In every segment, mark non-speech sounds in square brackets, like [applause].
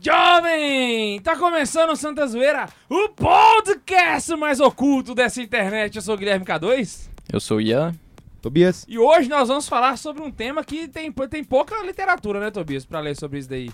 jovem! Tá começando o Santa Zoeira, o podcast mais oculto dessa internet. Eu sou o Guilherme K2 Eu sou o Ian. Tobias. e hoje nós vamos falar sobre um tema que tem, tem pouca literatura, né, Tobias, pra ler sobre isso daí.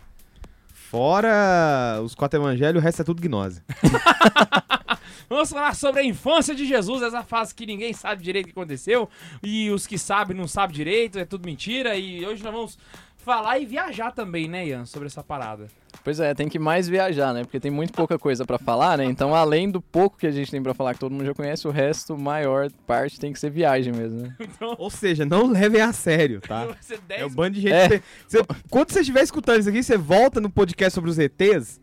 Fora os quatro evangelhos, o resto é tudo gnose. [laughs] Vamos falar sobre a infância de Jesus, essa fase que ninguém sabe direito o que aconteceu, e os que sabem não sabem direito, é tudo mentira, e hoje nós vamos falar e viajar também, né, Ian, sobre essa parada. Pois é, tem que mais viajar, né? Porque tem muito pouca coisa pra falar, né? Então, além do pouco que a gente tem pra falar, que todo mundo já conhece, o resto, maior parte, tem que ser viagem mesmo, né? [laughs] Então, Ou seja, não levem a sério, tá? [laughs] vai ser 10 É o bando de gente. É. que- Você- quando você estiver escutando isso aqui, você volta no podcast sobre os ETs,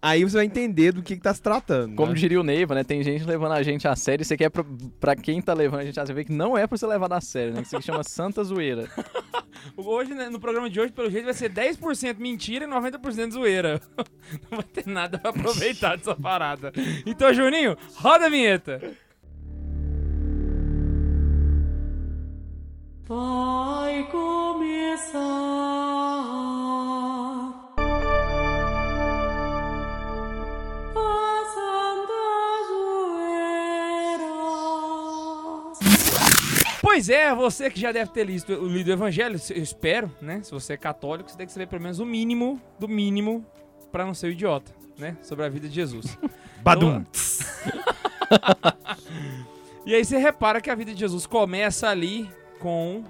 aí você vai entender do que, que tá se tratando. Como né? diria o Neiva, né? Tem gente levando a gente a sério. Você quer pra, pra quem tá levando a gente a sério, que não é pra ser levado a sério, né? Que isso aqui chama Santa Zoeira. [laughs] Hoje, né, no programa de hoje, pelo jeito, vai ser 10% mentira e 90% zoeira. [laughs] Não vai ter nada pra aproveitar dessa parada. Então, Juninho, roda a vinheta. Vai começar Pois é, você que já deve ter lido, lido o Evangelho, eu espero, né? Se você é católico, você tem que saber pelo menos o mínimo do mínimo pra não ser um idiota, né? Sobre a vida de Jesus. [laughs] Badum. [laughs] E aí você repara que a vida de Jesus começa ali com.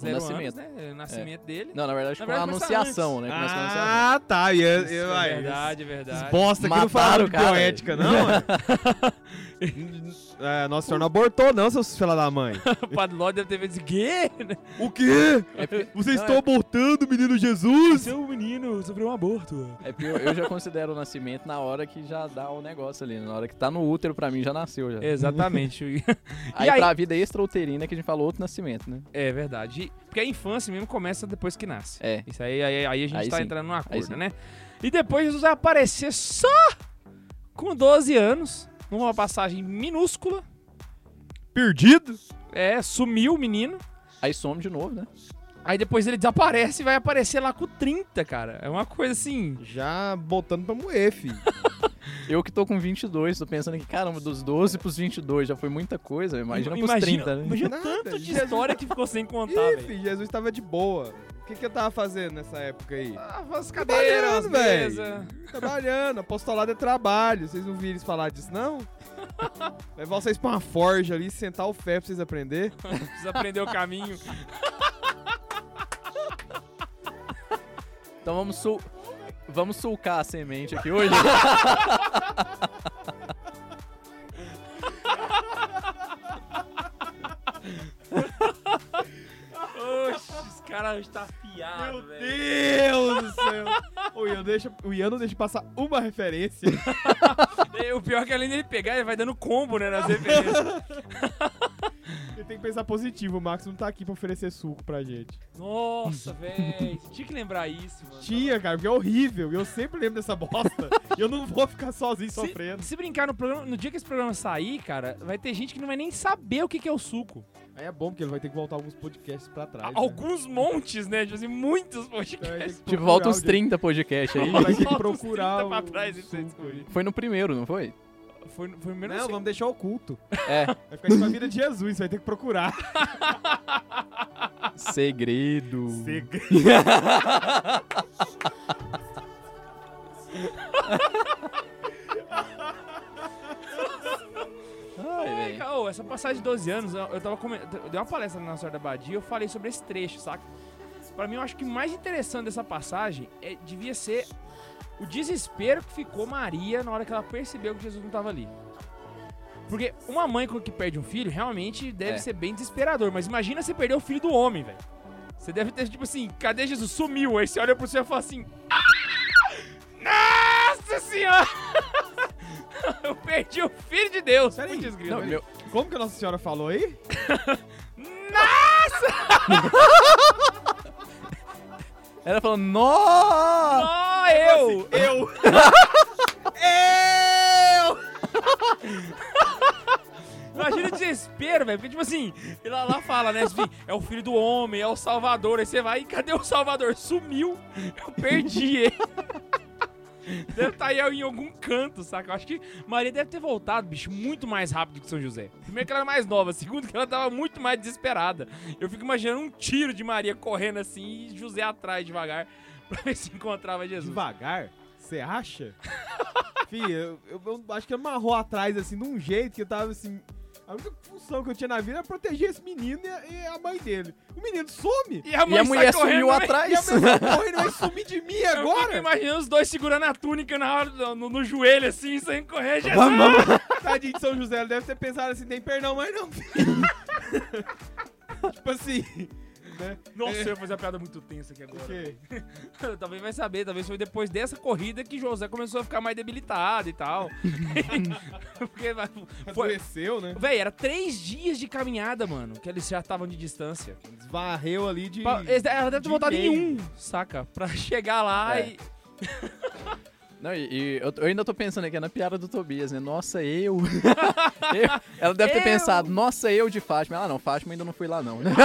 Zero nascimento. anos, né? O nascimento dele. Não, na verdade, Na com a verdade, começa anunciação, né? Começa com a anunciação. Ah, tá. E eu, Isso, eu, é verdade, é verdade. Bosta aqui não falaram de bioética, não. [laughs] [laughs] é, Nossa Senhora não abortou, não, seus filha da mãe. [laughs] O Padre Ló deve ter feito quê? o quê? É porque- Vocês não, estão abortando o menino Jesus? Seu menino sofreu um aborto. É porque eu, eu já considero o nascimento na hora que já dá o negócio ali. Na hora que tá no útero, pra mim, já nasceu já. Exatamente. Aí, [laughs] aí- pra vida extrauterina que a gente falou, outro nascimento, né? é verdade. Porque a infância mesmo começa depois que nasce. É. Isso aí, aí, aí a gente Aí tá sim. entrando num Aí acordo, sim. né? E depois Jesus vai aparecer só com 12 anos, numa passagem minúscula. Perdido? É, sumiu o menino. Aí some de novo, né? Aí depois ele desaparece e vai aparecer lá com 30, cara. É uma coisa assim. Já botando pra moer, filho. [laughs] Eu que tô com 22, tô pensando que, caramba, dos 12 pros 22 já foi muita coisa. Imagina pros 30, né? Imagina tanto de história que ficou sem contar, Ih, velho. filho, Jesus tava de boa. O que, que eu tava fazendo nessa época aí? Ah, as cadeiras, as Trabalhando, apostolado é trabalho. Vocês não viram eles falar disso, não? [laughs] Levar vocês pra uma forja ali, sentar o fé pra vocês aprender. [laughs] Precisa aprender o caminho. Então vamos sul... Vamos sulcar a semente aqui hoje. [laughs] Oxe, os caras hoje tá afiado, velho. Deus do céu! O Ian, deixa, o Ian não deixa passar uma referência. [laughs] O pior é que além dele pegar, ele vai dando combo, né, nas referências. [laughs] Ele tem que pensar positivo. O Max não tá aqui pra oferecer suco pra gente. Nossa, velho. Tinha que lembrar isso, mano. Tinha, cara, porque é horrível. Eu sempre lembro dessa bosta. e eu não vou ficar sozinho sofrendo. Se, se brincar no programa, no dia que esse programa sair, cara, vai ter gente que não vai nem saber o que, que é o suco. Aí é bom, porque ele vai ter que voltar alguns podcasts pra trás. né? Alguns montes, né? Tipo assim, muitos Então podcasts. que Tipo, volta o uns dia- 30 podcasts aí. Vai ter que procurar 30 pra o trás suco aí. Foi no primeiro, não foi? Foi, foi o menos Não, vamos deixar oculto. É. [laughs] Vai ficar tipo a vida de Jesus, vai ter que procurar. [laughs] Segredo. Ai, [laughs] Ai, ô, essa passagem de 12 anos, eu, tava comentando, eu dei uma palestra na Senhora da Badia, eu falei sobre esse trecho, saca? Pra mim, eu acho que o mais interessante dessa passagem é, devia ser o desespero que ficou Maria na hora que ela percebeu que Jesus não tava ali. Porque uma mãe que perde um filho, realmente deve É. ser bem desesperador, mas imagina você perder o filho do homem, velho. Você deve ter, tipo assim, cadê Jesus? Sumiu. Aí você olha pro céu e fala assim, "Ah! Nossa senhora! [laughs] [laughs] Eu perdi o filho de Deus. Peraí. Putz, grilo. Não, meu, Como que a Nossa Senhora falou aí? [laughs] [laughs] ela falou, nossa! Ó, eu! Eu! eu! Imagina o desespero, velho. Porque, tipo assim, lá, lá fala, né? Assim, é o filho do homem, é o salvador. Aí você vai e cadê o salvador? Sumiu. Eu perdi ele. Deve estar aí em algum canto, saca? Eu acho que Maria deve ter voltado, bicho, muito mais rápido que São José. Primeiro que ela era mais nova, segundo que ela tava muito mais desesperada. Eu fico imaginando um tiro de Maria correndo assim e José atrás devagar [laughs] pra ver se encontrava Jesus. Devagar? Você acha? [laughs] Fih, eu, eu- eu acho que amarrou atrás, assim, de um jeito que eu tava assim. A única função que eu tinha na vida era proteger esse menino e a, e a mãe dele. O menino some! E a, E a mulher sumiu também. atrás. E a mãe vai correndo vai sumir de mim Eu agora! imaginando os dois segurando a túnica na hora, no, no joelho, assim, sem correr. Jesus! Vamos, vamos. Tadinho de São José, ele deve ter pensado assim, tem perdão mais não, [laughs] tipo assim, né? Nossa, eu ia fazer uma piada muito tensa aqui agora. [laughs] Talvez vai saber, talvez foi depois dessa corrida que José começou a ficar mais debilitado e tal. [laughs] Porque vai- foi. Adoeceu, né? Véi, era três dias de caminhada, mano, que eles já estavam de distância. Esvarreu ali de... Pa- eles- Ela deve ter de voltado em um, saca? Pra chegar lá É. e. [laughs] Não, e, e eu, eu ainda tô pensando aqui é na piada do Tobias, né? Nossa, eu. [laughs] Eu- Ela deve ter Eu. pensado, nossa, eu de Fátima. Ela não, Fátima ainda não fui lá, não. né? [laughs]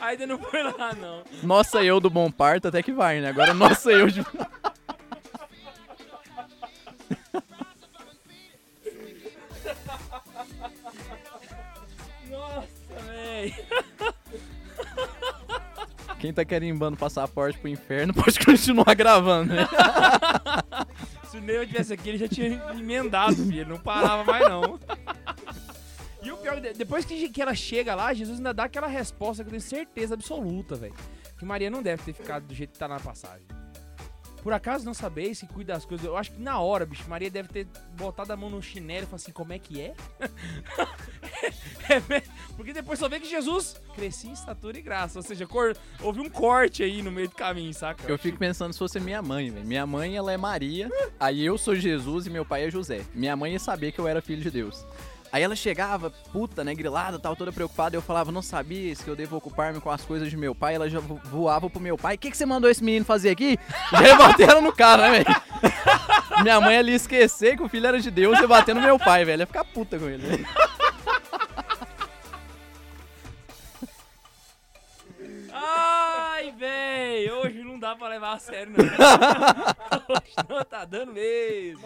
Ainda não foi lá, não. Nossa, eu do Bom Parto até que vai, né? Agora, nossa, eu de. Quem tá carimbando passaporte pro inferno [laughs] pode continuar gravando, né? [laughs] Se o Neo tivesse aqui, ele já tinha emendado, filho. Ele não parava mais, não. E o pior, é depois que ela chega lá, Jesus ainda dá aquela resposta que eu tenho certeza absoluta, velho. Que Maria não deve ter ficado do jeito que tá na passagem. Por acaso não sabeis que cuida das coisas? Eu acho que na hora, bicho, Maria deve ter botado a mão no chinelo e falado assim, como é que é? [laughs] É, né? Porque depois só vê que Jesus crescia em estatura e graça. Ou seja, cor- houve um corte aí no meio do caminho, saca? Eu fico pensando se fosse minha mãe, velho. Minha mãe, ela é Maria, aí eu sou Jesus e meu pai é José. Minha mãe ia saber que eu era filho de Deus. Aí ela chegava, puta, né, grilada, tal, toda preocupada. Eu falava, não sabia que eu devo ocupar-me com as coisas de meu pai. Ela já vo- voava pro meu pai. O que, que você mandou esse menino fazer aqui? Já bater ela no cara, né, velho? Minha mãe ali esquecer que o filho era de Deus e no meu pai, velho. Ia ficar puta com ele. velho. Véi, hoje não dá pra levar a sério, não. [laughs] hoje não tá dando mesmo.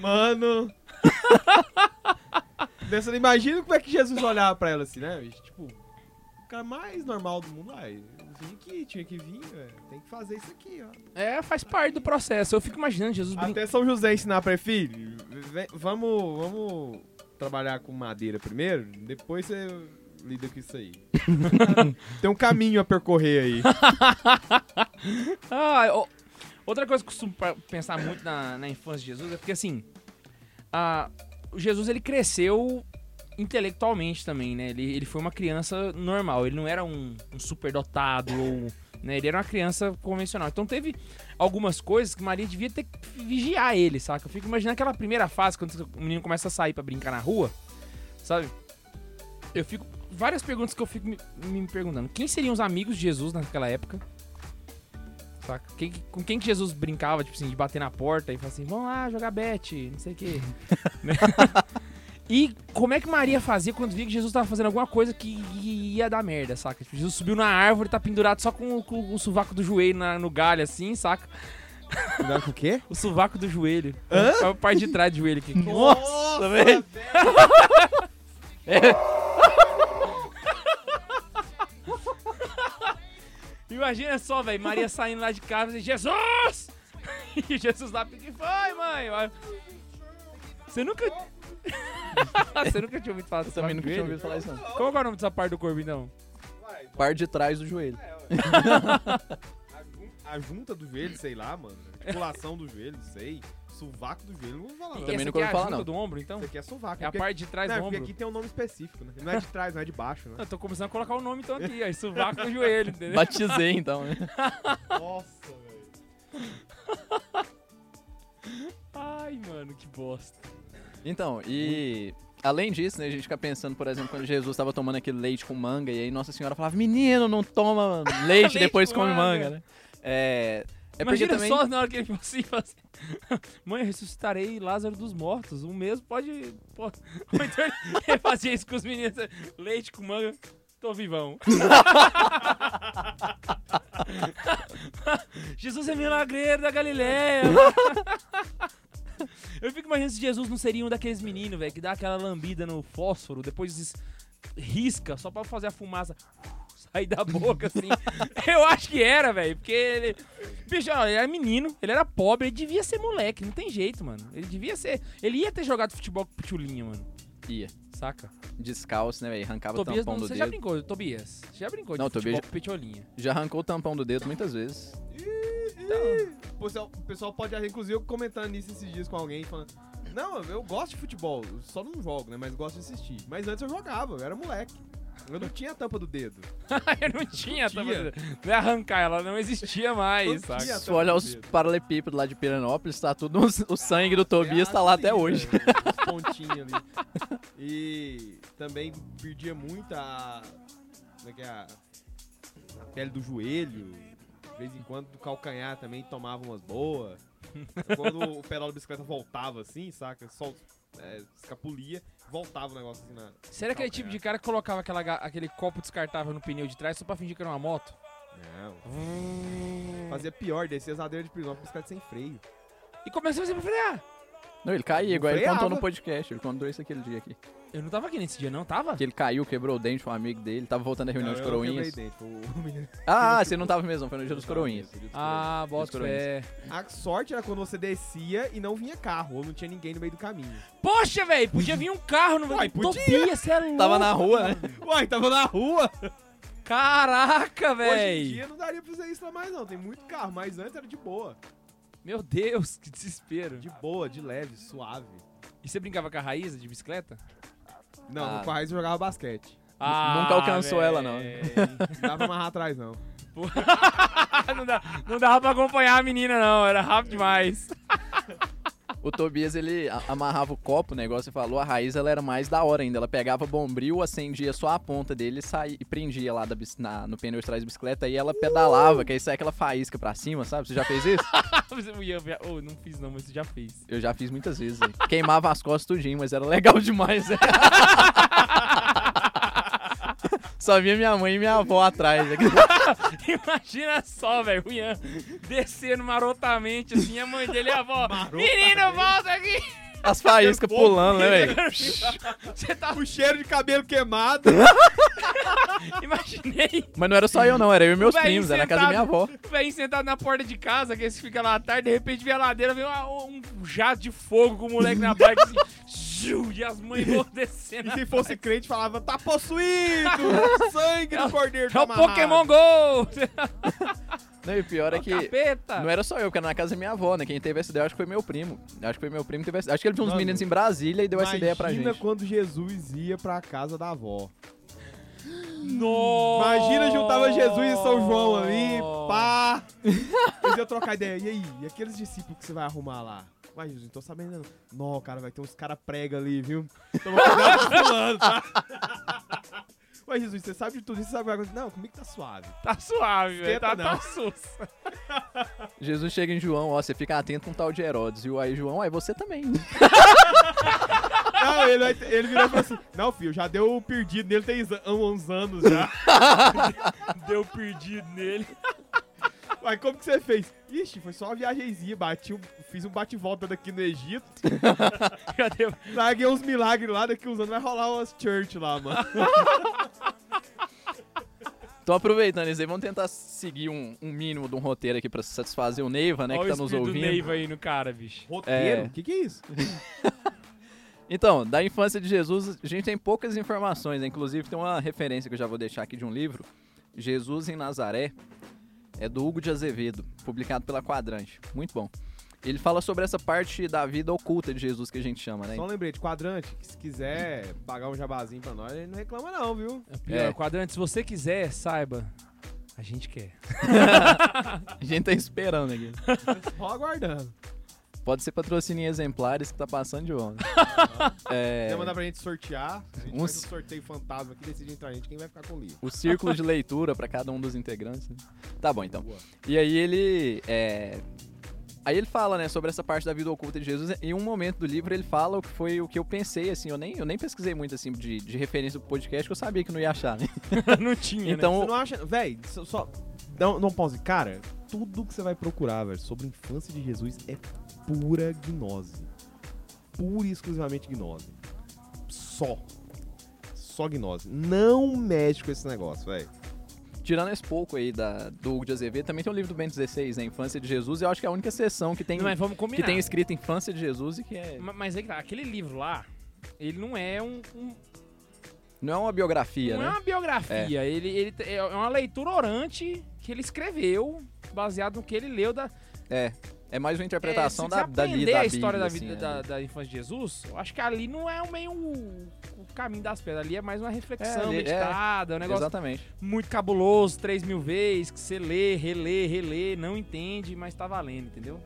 Mano... [laughs] Pensando, imagina como é que Jesus olhava pra ela assim, né? bicho? Tipo, o cara mais normal do mundo. Ai, eu vim aqui, tinha que vir, velho. Tem que fazer isso aqui, ó. É, faz parte do processo. Eu fico imaginando Jesus brincando. Até São José ensinar pra ele, filho, vem- vamos, vamos trabalhar com madeira primeiro, depois você lida com isso aí. [laughs] Tem um caminho a percorrer aí. [laughs] Ah, outra coisa que eu costumo pensar muito na, na infância de Jesus é porque, assim, a, o Jesus, ele cresceu intelectualmente também, né? Ele, ele foi uma criança normal, ele não era um, um superdotado ou... Né? Ele era uma criança convencional. Então teve algumas coisas que Maria devia ter que vigiar ele, saca? Eu fico imaginando aquela primeira fase, quando o menino começa a sair pra brincar na rua, sabe? Eu fico... Várias perguntas que eu fico me, me perguntando. Quem seriam os amigos de Jesus naquela época? Saca? Quem que- com quem que Jesus brincava, tipo assim, de bater na porta e falar assim, vamos lá jogar bet, não sei o quê. [laughs] Né? e como é que Maria fazia quando via que Jesus tava fazendo alguma coisa que ia dar merda, saca? Tipo, Jesus subiu na árvore, tá pendurado só com, o- com o sovaco do joelho na- no galho, assim, saca? Com o quê? O sovaco do joelho. Hã? A parte de trás do joelho aqui. Nossa, velho. [laughs] Imagina só, velho, Maria saindo lá de casa e Jesus! E [laughs] Jesus lá, o que foi, mãe? Você nunca... [laughs] Você nunca tinha ouvido falar Eu dessa também nunca tinha ouvido falar isso, não. Qual é o nome dessa parte do corpo, então? Parte de trás do joelho. [laughs] A junta do joelho, sei lá, mano. Articulação do joelho, sei. Sovaco do joelho, não vou falar. E Não. também nunca aqui é falar, não. do ombro, então? Isso aqui é sovaco. É a porque- parte de trás não, do porque ombro. aqui tem um nome específico, né? Não é de trás, não é de baixo, né? Eu tô começando a colocar o nome então aqui, ó. Sovaco do joelho, entendeu? Batizei, então, né? [laughs] Nossa, velho. Ai, mano, que bosta. Então, e além disso, né, a gente fica pensando, por exemplo, quando Jesus estava tomando aquele leite com manga, e aí Nossa Senhora falava, menino, não toma leite, [laughs] Leite depois com come manga." manga, né? É, É Imagina também. só na hora que ele falou assim, falou [laughs] assim Mãe, eu ressuscitarei Lázaro dos mortos. Um mês pode. pode... Ou então ele- fazia isso com os meninos. Leite com manga. Tô vivão. [laughs] Jesus é milagreiro da Galileia. Eu fico imaginando se Jesus não seria um daqueles meninos, velho, que dá aquela lambida no fósforo, depois risca só pra fazer a fumaça sair da boca, assim. [laughs] Eu acho que era, velho, porque ele. Bicho, ó, ele era menino, ele era pobre, ele devia ser moleque, não tem jeito, mano. Ele devia ser. Ele ia ter jogado futebol com o Pitulinha, mano. Ia. Saca? Descalço, né, velho? Arrancava o Tobias, tampão não, do você já dedo. brincou, Tobias? Você já brincou Não, de futebol Tobias- com Pitulinha? Já arrancou o tampão do dedo muitas vezes. O pessoal, o pessoal pode, inclusive, eu comentando nisso esses dias com alguém, falando. Não, eu gosto de futebol, só não jogo, né? Mas gosto de assistir. Mas antes eu jogava, eu era moleque. Eu não tinha a tampa do dedo. [laughs] Eu não tinha, Tinha. tava- não é arrancar, ela não existia mais, Não saca? tinha. Se olhar os paralelepípedos lá de Piranópolis, tá tudo. O sangue do Tobias tá lá até hoje. os [laughs] pontinhos ali. E também perdia muito a. Como é que é? A, a pele do joelho. De vez em quando do calcanhar também tomava umas boas. Quando o pedal da bicicleta voltava assim, saca? Só é, escapulia, voltava o negócio assim na. Você era aquele tipo de cara que colocava aquela aquele copo descartável no pneu de trás só pra fingir que era uma moto? Não. Fazia pior, descia as ladeiras de prisão bicicleta sem freio. E começou a fazer pra frear. Não, ele caía, igual ele contou no podcast. Ele contou isso aquele dia aqui. Eu não tava aqui nesse dia, não? Tava? Que ele caiu, quebrou o dente com um amigo dele, tava voltando da reunião Não, de eu não quebrei coroinhas. dente, o Ah, você não tava mesmo, foi no dia dos coroinhas. Dia dos Ah, bota fé. A sorte era quando você descia e não vinha carro, ou não tinha ninguém no meio do caminho. Poxa, velho, podia vir um carro no [laughs] Uai, podia. Tobias, você é louco. Tava na rua, né? Uai, tava na rua! Caraca, Hoje em velho. dia não daria pra fazer isso lá mais não, tem muito carro, mas antes era de boa. Meu Deus, que desespero. De boa, de leve, suave. E você brincava com a Raíza de bicicleta? Não, Ah. no Quais eu jogava basquete. Nunca alcançou ela, não. [laughs] Não dava pra amarrar atrás, não. [laughs] não, dá- não dava pra acompanhar a menina, não. Era rápido demais. [laughs] O Tobias, ele amarrava o copo, o negócio você falou, a raiz ela era mais da hora ainda. Ela pegava bombril, acendia só a ponta dele e, saía, e prendia lá da, na- no pneu de trás da bicicleta e ela pedalava, que aí sai aquela faísca pra cima, sabe? Você já fez isso? [laughs] Eu não fiz, não, mas você já fez. Eu já fiz muitas vezes. Queimava as costas tudinho, mas era legal [laughs] demais. [laughs] Só via minha mãe e minha avó atrás. [laughs] Imagina só, velho, o Ian descendo marotamente assim, a mãe dele e a avó. Menino, volta aqui! As faíscas pulando, né, velho? [laughs] Você tá. O cheiro de cabelo queimado. [laughs] Imaginei Mas não era só eu, não. Era eu e meus primos. Era na casa da minha avó. o sentado na porta de casa, que esse fica lá à tarde, de repente vê a ladeira, vê uma- um jato de fogo com o moleque na bike assim. e as mães vão descendo. E se fosse crente, falava, tá possuído! Sangue do cordeiro É tá o amarrado." Pokémon GO! [laughs] Não, e o pior é que. capeta! Não era só eu, porque era na casa da minha avó, né? Quem teve essa ideia, acho que foi meu primo. Acho que foi meu primo que teve essa... Acho que ele viu uns Mano, meninos em Brasília e deu essa ideia pra Imagina gente. quando Jesus ia pra casa da avó. Nossa! Imagina juntava Jesus e São João ali, pá. [laughs] Eles iam trocar ideia. E aí, e aqueles discípulos que você vai arrumar lá? Vai, Jesus, não tô sabendo não. Cara, vai ter uns cara prega ali, viu? Toma cuidado com fulano, tá? Ué, Jesus, você sabe de tudo isso, você sabe o acontecer? Não, comigo tá suave. Tá suave, velho. Tá, tá não. sussa. [laughs] Jesus chega em João, ó, você fica atento com o tal de Herodes. E aí, João, aí você também. Não, ele, ele virou e falou assim: Não, filho, já deu perdido nele tem uns anos já. [laughs] Deu perdido nele. Ué, como que você fez? Ixi, foi só uma viagemzinha, bati um- fiz um bate-volta daqui no Egito. [laughs] Traguei uns milagres lá, daqui uns anos vai rolar umas church lá, mano. Então, aproveitando isso aí, vamos tentar seguir um, um mínimo de um roteiro aqui pra satisfazer o Neiva, né, Olha que o tá nos espírito do ouvindo. Neiva aí no cara, bicho. Roteiro? É. O que, que é isso? [laughs] Então, da infância de Jesus, a gente tem poucas informações, né? Inclusive tem uma referência que eu já vou deixar aqui de um livro, Jesus em Nazaré, é do Hugo de Azevedo, publicado pela Quadrante. Muito bom. Ele fala sobre essa parte da vida oculta de Jesus que a gente chama, né? Só um lembrete, quadrante, que se quiser pagar um jabazinho pra nós, ele não reclama não, viu? Pior, É. Quadrante, se você quiser, saiba. A gente quer. [laughs] A gente tá esperando aqui. [laughs] Só aguardando. Pode ser patrocínio em exemplares que tá passando de onda. [laughs] é, Quer mandar pra gente sortear? A gente Um faz um sorteio fantasma aqui, decide entre a gente quem vai ficar com o livro. o círculo de leitura pra cada um dos integrantes. né? Tá bom, então. Boa. E aí ele. é, Aí ele fala, né, sobre essa parte da vida oculta de Jesus. Em um momento do livro ele fala o que foi o que eu pensei, assim. Eu nem, eu nem pesquisei muito, assim, de, de referência pro podcast, que eu sabia que não ia achar, né? [laughs] não tinha, né? Então, Você não acha. Véi, só. só não, não pause. Cara, tudo que você vai procurar, velho, sobre a infância de Jesus é pura gnose. Pura e exclusivamente gnose. Só. Só gnose. Não mexe com esse negócio, velho. Tirando esse pouco aí da, do Hugo de Azevedo, também tem o livro do Bento XVI, né? Infância de Jesus. Eu acho que é a única sessão que tem, Não, mas que tem escrito Infância de Jesus e que é. Ma- Mas aí que tá, aquele livro lá, ele não é um, um- Não é uma biografia, não é né? uma biografia, ele, ele t- é uma leitura orante que ele escreveu, baseado no que ele leu da É. É mais uma interpretação é, se da, você da, li- da a história da vida assim, da, né? da infância de Jesus, eu acho que ali não é o meio o, o caminho das pedras, ali é mais uma reflexão ali- é, meditada, um negócio Exatamente. muito cabuloso, três mil vezes, que você lê, relê, relê, não entende, mas tá valendo, entendeu?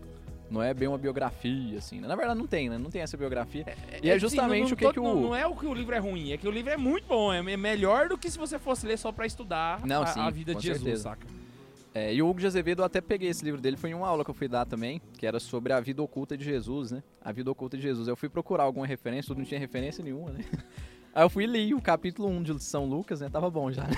Não é bem uma biografia, assim. né? Na verdade, não tem, né? Não tem essa biografia. E é assim, justamente não- não o que tô- que o- Não, não é o que o livro é ruim, é que o livro é muito bom, é é melhor do que se você fosse ler só pra estudar Não, a, sim, a vida de Jesus, certeza. saca? É, e o Hugo de Azevedo, eu até peguei esse livro dele, foi em uma aula que eu fui dar também, que era sobre a vida oculta de Jesus, né? A vida oculta de Jesus. Eu fui procurar alguma referência, tudo não tinha referência nenhuma, né? [laughs] Aí eu fui e li o capítulo 1 de São Lucas, né? Tava bom já. né?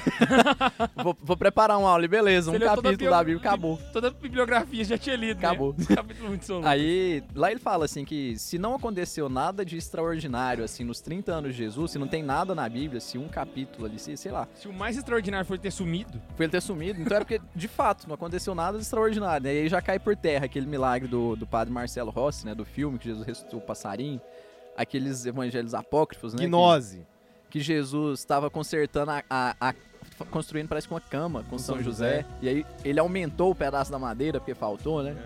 [laughs] vou, vou preparar uma aula, e beleza, um Você capítulo da Bíblia, acabou. Toda a bibliografia já tinha lido, Acabou. né? [laughs] Capítulo 1 de São Lucas. Aí, lá ele fala assim que se não aconteceu nada de extraordinário, assim, nos 30 anos de Jesus, se não tem nada na Bíblia, se um capítulo ali, se, sei lá, Se o mais extraordinário foi ter sumido, foi ele ter sumido, então é porque, de fato, não aconteceu nada de extraordinário, né? E aí já cai por terra aquele milagre do, do padre Marcelo Rossi, né? Do filme, que Jesus ressuscitou o passarinho, aqueles evangelhos apócrifos, né? Gnose. Que, que Jesus estava consertando a, a- a- construindo parece que uma cama com São, São José. José. E aí ele aumentou o pedaço da madeira porque faltou, né?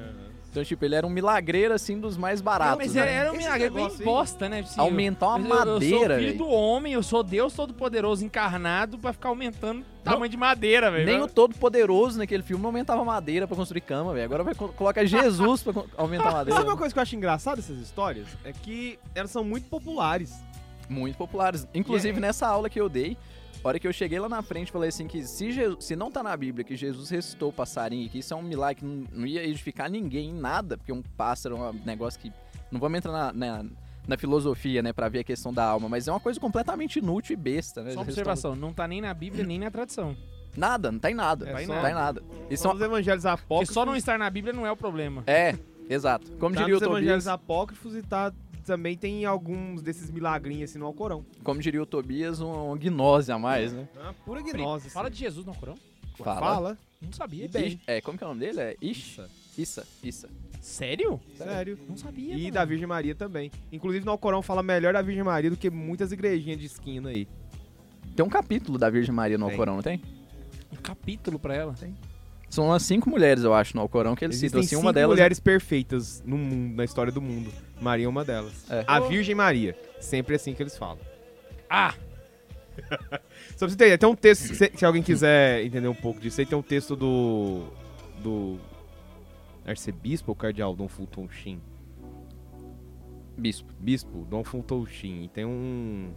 Então, tipo, ele era um milagreiro, assim, dos mais baratos, mas né? era, um Esse milagre bem bosta, né? Assim, Aumentar uma eu- madeira, Eu sou filho velho. do homem, eu sou Deus Todo-Poderoso encarnado pra ficar aumentando o tamanho de madeira, velho. Nem o Todo-Poderoso naquele filme não aumentava madeira pra construir cama, velho. Agora vai co- colocar Jesus pra aumentar a [laughs] madeira. Sabe uma coisa que eu acho engraçada dessas histórias? É que elas são muito populares. Muito populares. Inclusive, E é- nessa aula que eu dei, a hora que eu cheguei lá na frente, falei assim que se, Je- se não tá na Bíblia que Jesus ressuscitou o passarinho, que isso é um milagre que não, não ia edificar ninguém em nada, porque um pássaro é um negócio que... Não vamos entrar na, na, na filosofia, né, pra ver a questão da alma, mas é uma coisa completamente inútil e besta, né? Só uma Jesus observação, não tá nem na Bíblia, nem na tradição. Nada, não tá em nada. É não só- tá em nada. Isso São os evangelhos apócrifos. só não estar na Bíblia não é o problema. É, exato. Como tá diria o nos evangelhos Tobias, apócrifos e tá também tem alguns desses milagrinhos assim no Alcorão. como diria o Tobias, um, uma gnose a mais, né? Ah, pura gnose. Fala de Jesus no Corão? Fala. Fala. Não sabia. Bem. É, como que é o nome dele? É Ish? Issa. Issa. Sério? Sério. Não sabia. E mano. da Virgem Maria também. Inclusive no Alcorão fala melhor da Virgem Maria do que muitas igrejinhas de esquina aí. Tem um capítulo da Virgem Maria no Tem. Alcorão, não tem? Um capítulo pra ela. São umas cinco mulheres, eu acho, no Alcorão que eles citam. Existem Assim, uma cinco delas. mulheres perfeitas no mundo, na história do mundo. Maria é uma delas. É. A Virgem Maria. Sempre assim que eles falam. Ah! [laughs] Só pra você entender, tem um texto, se, se alguém quiser entender um pouco disso aí, tem um texto do. do. arcebispo ou cardeal Dom Fulton Sheen? Bispo. Bispo, Dom Fulton Sheen. E tem um.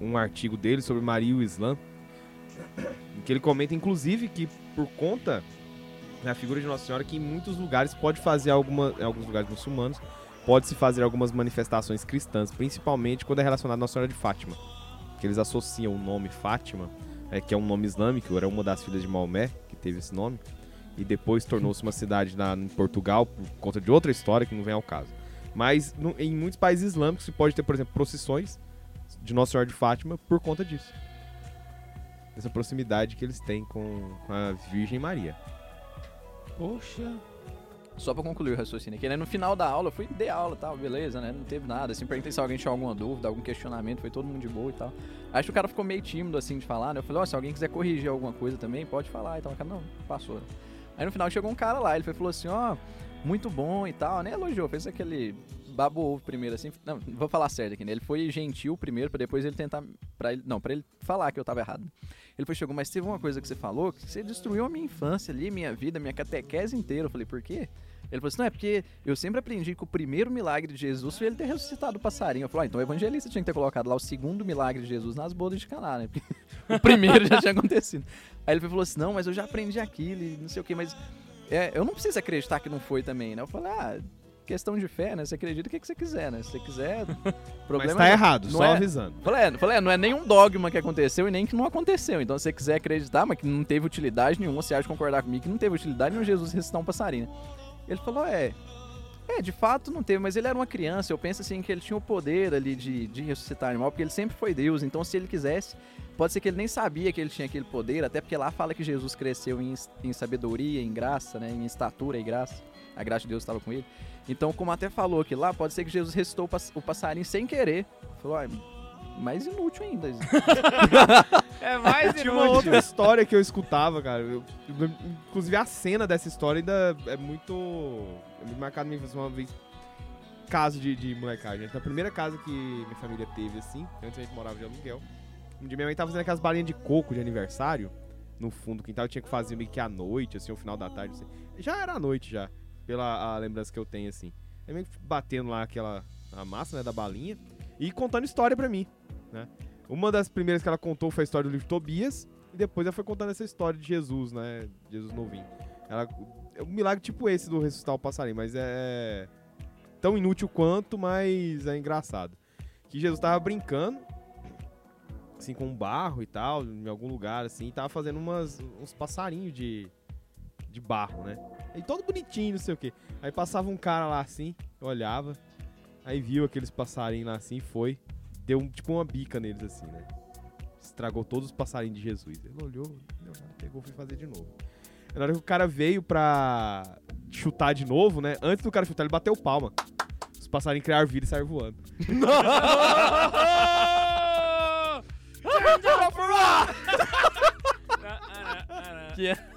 um artigo dele sobre Maria e o Islã. Em que ele comenta, inclusive, que por conta da figura de Nossa Senhora, que em muitos lugares pode fazer alguma. em alguns lugares muçulmanos, pode-se fazer algumas manifestações cristãs, principalmente quando é relacionado à Nossa Senhora de Fátima. Que eles associam o nome Fátima, é, que é um nome islâmico, era uma das filhas de Maomé, que teve esse nome, e depois tornou-se uma cidade na, em Portugal por conta de outra história que não vem ao caso. Mas no- em muitos países islâmicos se pode ter, por exemplo, procissões de Nossa Senhora de Fátima por conta disso. Essa proximidade que eles têm com, com a Virgem Maria. Poxa. Só pra concluir o raciocínio aqui, né? No final da aula, eu fui, dei aula e tal, beleza, né? Não teve nada. Assim, perguntei se alguém tinha alguma dúvida, algum questionamento, foi todo mundo de boa e tal. Acho que o cara ficou meio tímido, assim, de falar, né? Eu falei, ó, se alguém quiser corrigir alguma coisa também, pode falar e tal. O cara, não, passou. né? Aí no final chegou um cara lá, ele foi- falou assim, ó, muito bom e tal, nem elogiou, fez aquele babo ovo primeiro, assim. Não, vou falar certo aqui, né? Ele foi gentil primeiro, pra depois ele tentar, pra ele, não, pra ele falar que eu tava errado. Ele foi, chegou, mas teve uma coisa que você falou, que você destruiu a minha infância ali, minha vida, minha catequese inteira. Eu falei, por quê? Ele falou assim, não, é porque eu sempre aprendi que o primeiro milagre de Jesus foi ele ter ressuscitado o passarinho. Eu falei, ah, então o evangelista tinha que ter colocado lá o segundo milagre de Jesus nas bodas de Caná, né? Porque [laughs] o primeiro já tinha acontecido. Aí ele falou assim, não, mas eu já aprendi aquilo e não sei o que, mas é, eu não preciso acreditar que não foi também, né? Eu falei, ah, questão de fé, né? Você acredita o que, que você quiser, né? Se você quiser, [laughs] Mas problema tá é- errado, não só é- avisando. Falei, é, falei, é, não é nenhum dogma que aconteceu e nem que não aconteceu. Então, se você quiser acreditar, mas que não teve utilidade nenhuma, você acha de concordar comigo que não teve utilidade nenhuma Jesus ressuscitar um passarinho. Ele falou, é. É, de fato não teve, mas ele era uma criança. Eu penso assim que ele tinha o poder ali de, de ressuscitar animal, porque ele sempre foi Deus. Então, se ele quisesse, pode ser que ele nem sabia que ele tinha aquele poder, até porque lá fala que Jesus cresceu em, em sabedoria, em graça, né? Em estatura e graça. A graça de Deus estava com ele. Então, como até falou aqui lá, pode ser que Jesus ressuscitou o pass- o passarinho sem querer. Falou, ah, mais inútil ainda. [laughs] É mais Tinha uma outra história que eu escutava, cara. Eu- eu- inclusive a cena dessa história ainda é muito. É muito marcada minha. Uma vez. Caso de, de molecagem. Na primeira casa que minha família teve, assim, antes a gente morava de aluguel. Um dia minha mãe tava fazendo aquelas balinhas de coco de aniversário no fundo do quintal. Eu tinha que fazer meio que à noite, assim, o final da tarde. Assim. Já era à noite já, pela lembrança que eu tenho, assim. Aí meio que batendo lá aquela a massa, né, da balinha. E contando história pra mim, né? Uma das primeiras que ela contou foi a história do livro Tobias. E depois ela foi contando essa história de Jesus, né? Jesus novinho. Ela, é um milagre tipo esse do ressuscitar o passarinho, mas é tão inútil quanto, mas é engraçado. Que Jesus tava brincando, assim, com barro e tal, em algum lugar, assim, e tava fazendo umas, uns passarinhos de, de barro, né? E todo bonitinho, não sei o quê. Aí passava um cara lá assim, olhava, aí viu aqueles passarinhos lá assim, foi, deu um- tipo uma bica neles assim, né? Estragou todos os passarinhos de Jesus. Ele olhou, pegou e foi fazer de novo. Na hora que o cara veio pra chutar de novo, né? Antes do cara chutar, ele bateu palma. Os passarinhos criaram vida e saíram voando. [laughs] [laughs] que é-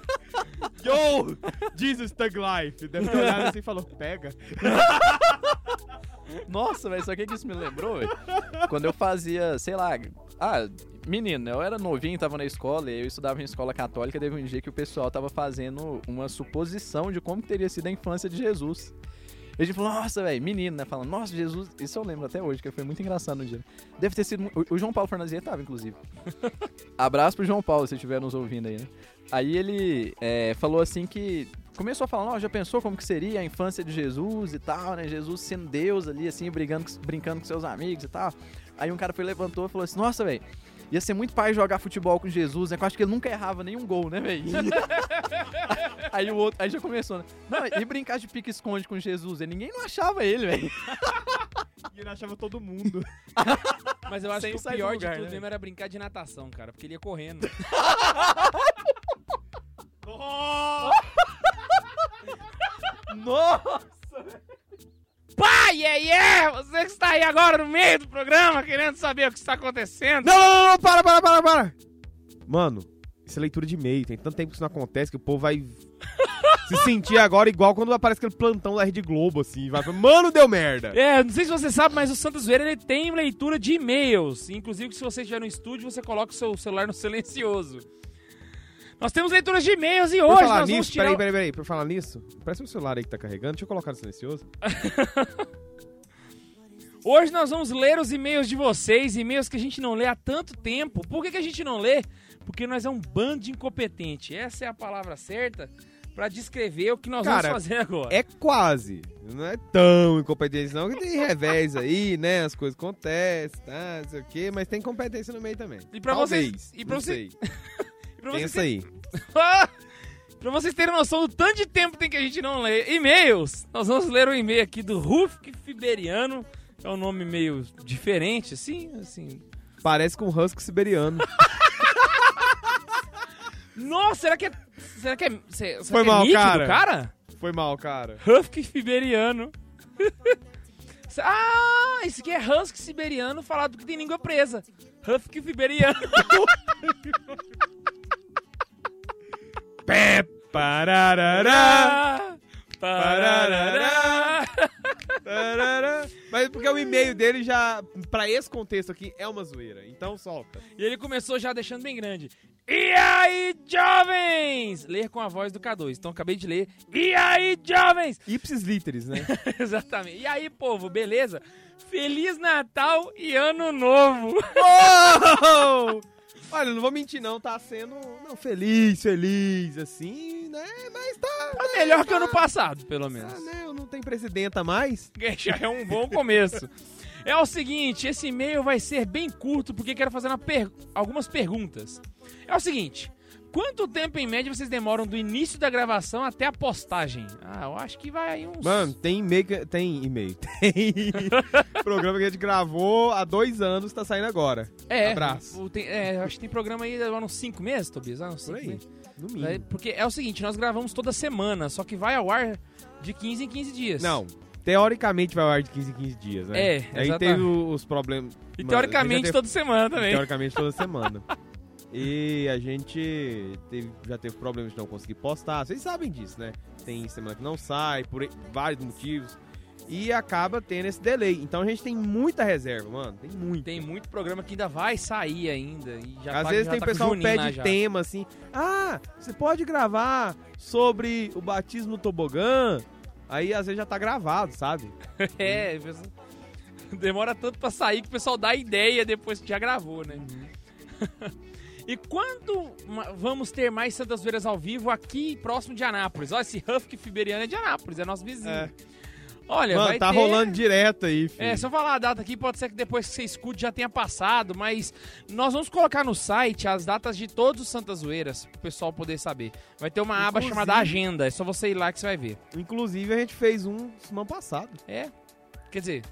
Yo! Jesus Thug Life! Deve ter olhado assim e falou, pega. [laughs] Nossa, velho, sabe o que isso me lembrou, velho? Quando eu fazia, sei lá, ah, menino, eu era novinho, tava na escola, e eu estudava em escola católica, teve um dia que o pessoal tava fazendo uma suposição de como teria sido a infância de Jesus. E a gente falou, nossa, velho, menino, né? Falando, nossa, Jesus, isso eu lembro até hoje, que foi muito engraçado no dia. Deve ter sido. O, o João Paulo Fernandes tava, inclusive. [laughs] Abraço pro João Paulo, se estiver nos ouvindo aí, né? Aí ele é, falou assim que. Começou a falar, ó, já pensou como que seria a infância de Jesus e tal, né? Jesus sendo Deus ali, assim, brigando, brincando com seus amigos e tal. Aí um cara foi levantou e falou assim, nossa, velho, ia ser muito pai jogar futebol com Jesus, né? Eu acho que ele nunca errava nenhum gol, né, velho? [laughs] aí o outro, aí já começou, né? Não, e brincar de pique-esconde com Jesus, e ninguém não achava ele, velho. [laughs] E ele achava todo mundo. [laughs] Mas eu acho Sem que o sair do pior lugar, de tudo né? mesmo era brincar de natação, cara, porque ele ia correndo. Nossa! Pai, é, é! Você que está aí agora no meio do programa, querendo saber o que está acontecendo. Não, não, não, não, para, para, para, para! Mano, isso é leitura de e-mail. Tem tanto tempo que isso não acontece que o povo vai se sentir agora igual quando aparece aquele plantão da Rede Globo, assim. Vai mano, deu merda. É, não sei se você sabe, mas o Santos Veira ele tem leitura de e-mails. Inclusive, se você estiver no estúdio, você coloca o seu celular no silencioso. Nós temos leituras de e-mails e Por hoje falar nós vamos nisso, tirar... peraí, peraí, peraí. Por falar nisso, parece um celular aí que tá carregando. Deixa eu colocar no silencioso. [laughs] Hoje nós vamos ler os e-mails de vocês, e-mails que a gente não lê há tanto tempo. Por que, que a gente não lê? Porque nós é um bando de incompetente. Essa é a palavra certa pra descrever o que nós Cara, vamos fazer agora. É quase. Não é tão incompetente, não. Que tem revés aí, né? As coisas acontecem, tá? Não sei o quê. Mas tem competência no meio também. E pra Talvez, vocês- [laughs] e pra não você- sei. E pra vocês Pensa aí. [laughs] pra vocês terem noção do tanto de tempo tem que a gente não lê e-mails, nós vamos ler um e-mail aqui do Rufk Fiberiano. É um nome meio diferente, assim, assim. Parece com um husky siberiano. [laughs] Nossa, será que é. Será que é. Será Foi que é mal, nítido, cara. cara? Foi mal, cara. Husky Siberiano. [laughs] ah, esse aqui é Husky Siberiano falado que tem língua presa. Husky Siberiano. [laughs] Pé, pararará, Pararará. Mas por porque o e-mail dele já, pra esse contexto aqui, é uma zoeira. Então solta. E ele começou já deixando bem grande. E aí, jovens? Ler com a voz do K2. Então acabei de ler. E aí, jovens? [laughs] Ipsis literis, né? Exatamente. E aí, povo, beleza? Feliz Natal e Ano Novo. Uou! Olha, não vou mentir não, tá sendo não, feliz, feliz, assim, né? Mas tá, Tá melhor que o ano passado, pelo menos. tá, né? Não tem presidenta mais. [laughs] Já é um bom começo. É o seguinte, esse e-mail vai ser bem curto porque quero fazer uma per- algumas perguntas. É o seguinte, quanto tempo em média vocês demoram do início da gravação até a postagem? Ah, eu acho que vai uns... Mano, tem e-mail, que- tem e-mail, [laughs] tem programa que a gente gravou há dois anos, tá saindo agora. é, abraço. tem- é, acho que tem programa aí há uns 5 meses, Tobias. Ah, uns Por cinco aí, meses. No É, mínimo. Porque é o seguinte, nós gravamos toda semana, só que vai ao ar de 15 em 15 dias. Não, teoricamente vai ao ar de 15 em 15 dias, né? É, Aí exatamente. teve o- os problemas... E Mano, teoricamente teve- toda semana também. Teoricamente toda semana. [laughs] E a gente teve- já teve problemas de não conseguir postar. Vocês sabem disso, né? Tem semana que não sai, por vários motivos. E acaba tendo esse delay. Então a gente tem muita reserva, mano. Tem muito. Tem muito programa que ainda vai sair ainda. E já Às tá- vezes já tem tá pessoal que pede já. tema assim. Ah, você pode gravar sobre o batismo no tobogã? Aí às vezes já tá gravado, sabe? [laughs] É, [laughs] demora tanto pra sair que o pessoal dá ideia depois que já gravou, né? [laughs] e quando vamos ter mais Santas Feiras ao vivo aqui próximo de Anápolis? Olha, esse Huff Fiberiano é de Anápolis, é nosso vizinho. É. Olha, Mano, vai tá ter... rolando direto aí, filho. É, se eu falar a data aqui, pode ser que depois que você escute já tenha passado, mas nós vamos colocar no site as datas de todos os Santas Zoeiras, pro pessoal poder saber. Vai ter uma aba Inclusive- chamada Agenda, é só você ir lá que você vai ver. Inclusive a gente fez um semana passada. É, quer dizer,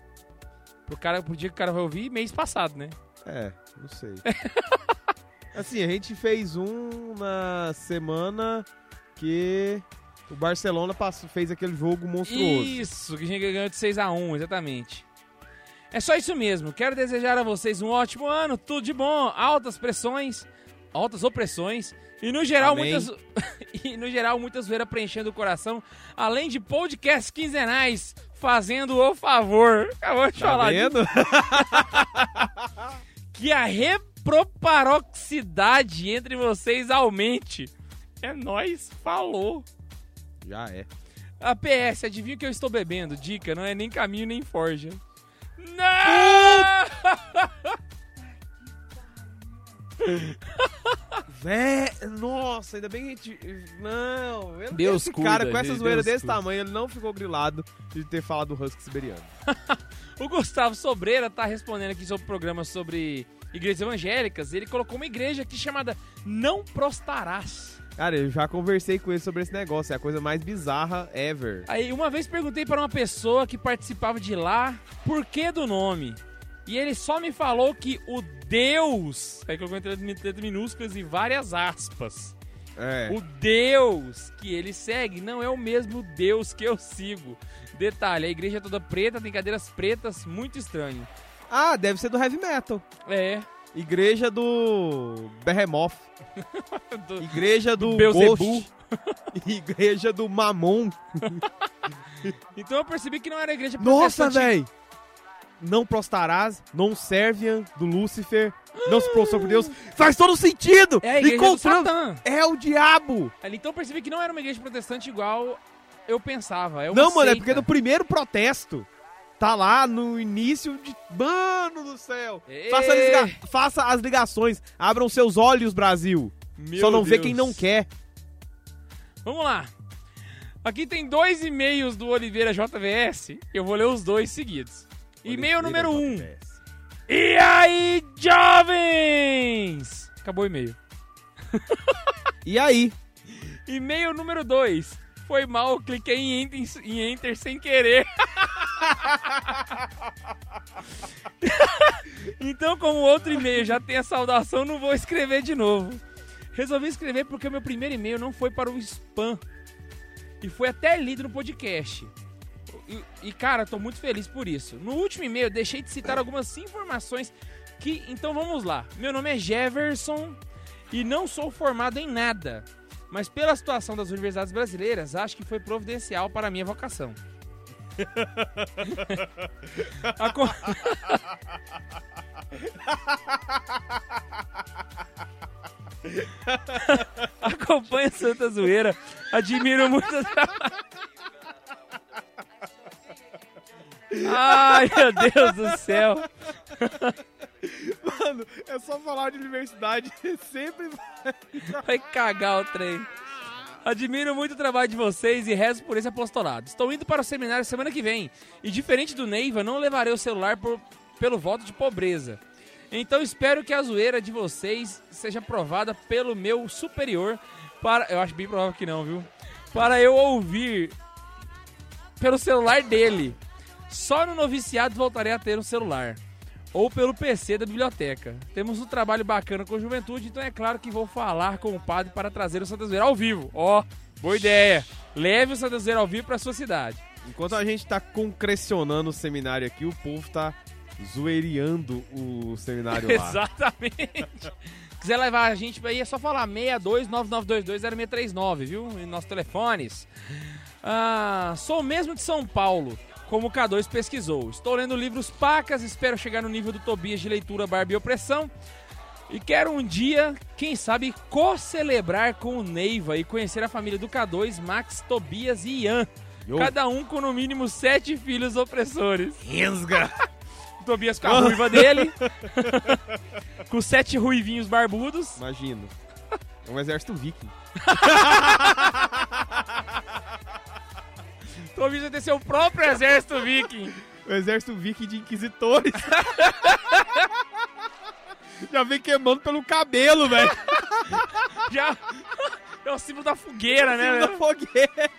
pro, cara, pro dia que o cara vai ouvir, mês passado, né? É, não sei. [laughs] assim, a gente fez um na semana que o Barcelona passou, fez aquele jogo monstruoso. Isso, que a gente ganhou de 6x1, exatamente. É só isso mesmo. Quero desejar a vocês um ótimo ano, tudo de bom, altas pressões, altas opressões e no geral Amém. muitas [laughs] e no geral muitas zoeiras preenchendo o coração, além de podcasts quinzenais fazendo o favor. Acabou de Tá falar vendo? [laughs] que a reproparoxidade entre vocês aumente. É nóis, falou. Já é. A PS, adivinha o que eu estou bebendo? Dica, não é nem caminho nem forja. Não! Vé, nossa, ainda bem que a gente. Não, eu- Deus esse cuida, cara com essa Deus zoeira desse cuida. tamanho, ele não ficou grilado de ter falado do Husky siberiano. [laughs] O Gustavo Sobreira tá respondendo aqui sobre o programa sobre igrejas evangélicas. Ele colocou uma igreja aqui chamada Não Prostarás. Cara, eu já conversei com ele sobre esse negócio, é a coisa mais bizarra ever. Aí uma vez perguntei para uma pessoa que participava de lá por que do nome. E ele só me falou que o Deus, aí colocou entre letras minúsculas e várias aspas. É. O Deus que ele segue não é o mesmo Deus que eu sigo. Detalhe, a igreja é toda preta, tem cadeiras pretas, muito estranho. Ah, deve ser do heavy metal. É, Igreja do Behemoth. [laughs] do Igreja do Beelzebub. Ghost. [laughs] Igreja do Mamon. [laughs] Então eu percebi que não era igreja Nossa, véi! Não prostarás, non serviam do Lúcifer, não se prostrou por Deus. Faz todo sentido! É a igreja do Encontramos. Satã. É o diabo! Então eu percebi que não era uma igreja protestante igual eu pensava. É Não, mano, é seita. porque no primeiro protesto tá lá no início de. Mano do céu! Faça, as liga- faça as ligações, abram seus olhos, Brasil. Meu Só não vê Deus. quem não quer. Vamos lá. Aqui tem dois e-mails do Oliveira JVS. Eu vou ler os dois seguidos. E-mail número 1. Um. E aí, jovens? Acabou o e-mail. [laughs] E aí? E-mail número 2. Foi mal, cliquei em enter, em enter sem querer. [laughs] [laughs] então, como outro e-mail já tem a saudação, não vou escrever de novo. Resolvi escrever porque o meu primeiro e-mail não foi para o spam. E foi até lido no podcast. E, e, cara, tô muito feliz por isso. No último e-mail, deixei de citar algumas informações que. Então vamos lá. Meu nome é Jefferson e não sou formado em nada. Mas pela situação das universidades brasileiras, acho que foi providencial para a minha vocação. [laughs] Aco- [laughs] Acompanha Santa Zoeira. Admiro muito. Ai, meu Deus do céu. Mano, é só falar de universidade. [laughs] Sempre vai. Vai cagar o trem. Admiro muito o trabalho de vocês e rezo por esse apostolado. Estou indo para o seminário semana que vem. E diferente do Neiva, não levarei o celular por- pelo voto de pobreza. Então espero que a zoeira de vocês seja aprovada pelo meu superior para. Eu acho bem provável que não, viu? Para eu ouvir pelo celular dele. Só no noviciado voltarei a ter um celular. Ou pelo PC da biblioteca. Temos um trabalho bacana com a juventude, então é claro que vou falar com o padre para trazer o Santa Zoeira ao vivo. Ó, boa ideia. Leve o Santa Zoeira ao vivo para sua cidade. Enquanto a gente tá concrecionando o seminário aqui, o povo tá zoeiriando o seminário lá. [laughs] Exatamente. Quiser levar a gente aí é só falar 62992200639, viu? Em nossos telefones. Ah, sou mesmo de São Paulo, como o K2 pesquisou. Estou lendo livros pacas, espero chegar no nível do Tobias de leitura Barbie e Opressão. E quero um dia, quem sabe, co-celebrar com o Neiva e conhecer a família do K2, Max, Tobias e Ian. Yo. Cada um com no mínimo sete filhos opressores. Rensga! O [laughs] Tobias com a ruiva dele. [laughs] com sete ruivinhos barbudos. Imagino. É um exército viking. [laughs] Tobias vai ter seu próprio exército viking. O exército viking de inquisitores. [laughs] Já vem queimando pelo cabelo, velho. Já é o símbolo da fogueira, né? Da velho? fogueira.